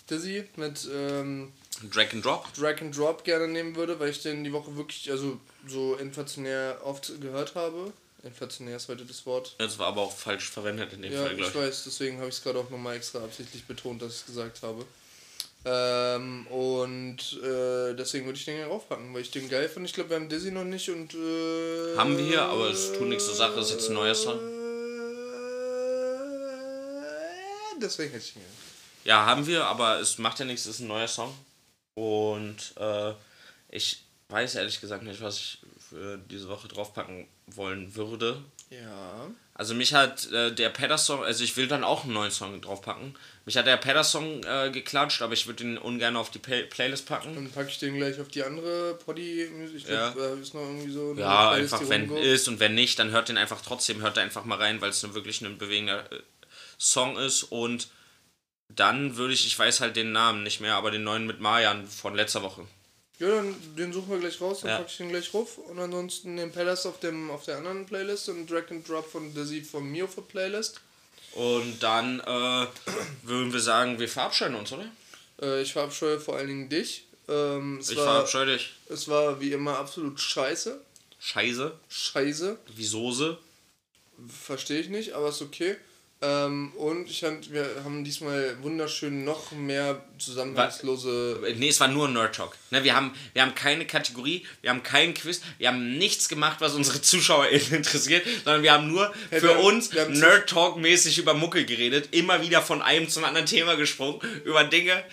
Dizzy mit ähm, Drag and Drop? Drag and Drop gerne nehmen würde, weil ich den die Woche wirklich, also so inflationär oft gehört habe. Inflationär ist heute das Wort. Das war aber auch falsch verwendet in dem Ja, Fall, ich glaube ich. weiß, deswegen habe ich es gerade auch nochmal extra absichtlich betont, dass ich es gesagt habe. Ähm, und äh, deswegen würde ich den hier raufpacken, weil ich den geil finde. Ich glaube, wir haben Dizzy noch nicht und. Äh, Haben wir hier, aber es tut nichts zur Sache, ist jetzt ein neuer Song. Äh, deswegen hätte ich ihn. Ja, haben wir, aber es macht ja nichts, es ist ein neuer Song. Und äh, ich weiß ehrlich gesagt nicht, was ich für diese Woche draufpacken wollen würde. Ja. Also mich hat äh, der Pedder-Song, also ich will dann auch einen neuen Song draufpacken. Mich hat der Pedder-Song äh, geklatscht, aber ich würde ihn ungern auf die Play Playlist packen. Dann packe ich den gleich auf die andere Poddy-Musik. Ich Ja. glaub, äh, ist noch irgendwie so. Ja, Playlist, einfach wenn rumgeht. ist und wenn nicht, dann hört den einfach trotzdem, hört da einfach mal rein, weil es wirklich ein bewegender äh, Song ist. Und dann würde ich, ich weiß halt den Namen nicht mehr, aber den neuen mit Marjan von letzter Woche. Ja, dann den suchen wir gleich raus, dann Ja. packe ich den gleich ruf. Und ansonsten den Palace auf, dem, auf der anderen Playlist und Drag and Drop von Dizzy von mir auf der Playlist. Und dann äh, würden wir sagen, wir verabscheuen uns, oder? Äh, ich verabscheue vor allen Dingen dich. Ähm, Ich war, verabscheue dich. es war wie immer absolut scheiße. Scheiße, Scheiße. wie Soße. Verstehe ich nicht, aber ist okay. Ähm, und ich hab, wir haben diesmal wunderschön noch mehr zusammenhangslose. Nee, es war nur Nerd Talk. Ne, wir, haben, wir haben keine Kategorie, wir haben keinen Quiz, wir haben nichts gemacht, was unsere ZuschauerInnen interessiert, sondern wir haben nur Hey, für haben- uns Nerd Talk mäßig über Mucke geredet, immer wieder von einem zum anderen Thema gesprungen, über Dinge,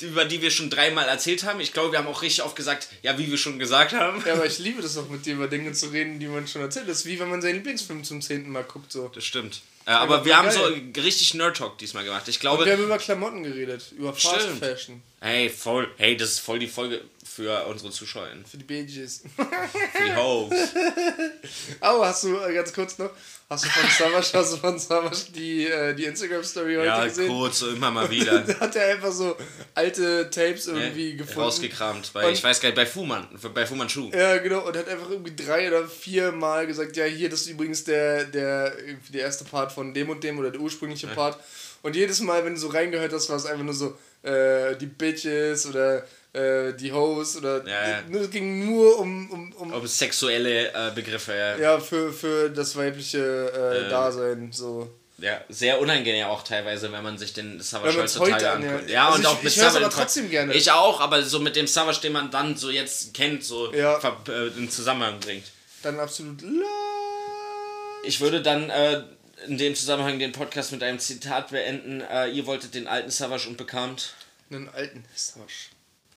über die wir schon dreimal erzählt haben. Ich glaube, wir haben auch richtig oft gesagt, ja, wie wir schon gesagt haben. Ja, aber ich liebe das auch mit dir über Dinge zu reden, die man schon erzählt. Das ist wie wenn man seinen Lieblingsfilm zum zehnten Mal guckt. So. Das stimmt. Äh, aber wir haben geil. so richtig Nerd Talk diesmal gemacht. Ich Und glaube, wir haben über Klamotten geredet, über Fast Stimmt. Fashion. hey, voll, hey, das ist voll die Folge für unsere ZuschauerInnen, Für die Badges. für die Hoes. Aber hast du, äh, ganz kurz noch, hast du von Savage, hast du von Savage die, äh, die Instagram-Story heute Ja, gesehen? kurz, so immer mal wieder. Da hat er einfach so alte Tapes irgendwie Ne, gefunden. Rausgekramt, bei, Und- ich weiß gar nicht, bei Fuman, bei Fuman Schuh. Ja, genau, und hat einfach irgendwie drei oder vier Mal gesagt, ja, hier, das ist übrigens der, der, der erste Part von dem und dem oder der ursprüngliche Part. Und jedes Mal, wenn du so reingehört hast, war es einfach nur so, äh, die Bitches oder äh, die Hoes oder Ja, ja. es ging nur um, um, um Ob sexuelle äh, Begriffe, ja. ja, für, für das weibliche äh, Ähm. Dasein, so. ja, sehr unangenehm auch teilweise, wenn man sich den Savage heutzutage heute anguckt. anhört. Ja, Also und ich- auch mit ich Savage. aber trotzdem gerne. Ich auch, aber so mit dem Savage, den man dann so jetzt kennt, so Ja. äh, in Zusammenhang bringt. Dann absolut. Ich würde dann äh, in dem Zusammenhang den Podcast mit einem Zitat beenden. Äh, ihr wolltet den alten Savage und bekamt. Einen alten Savage.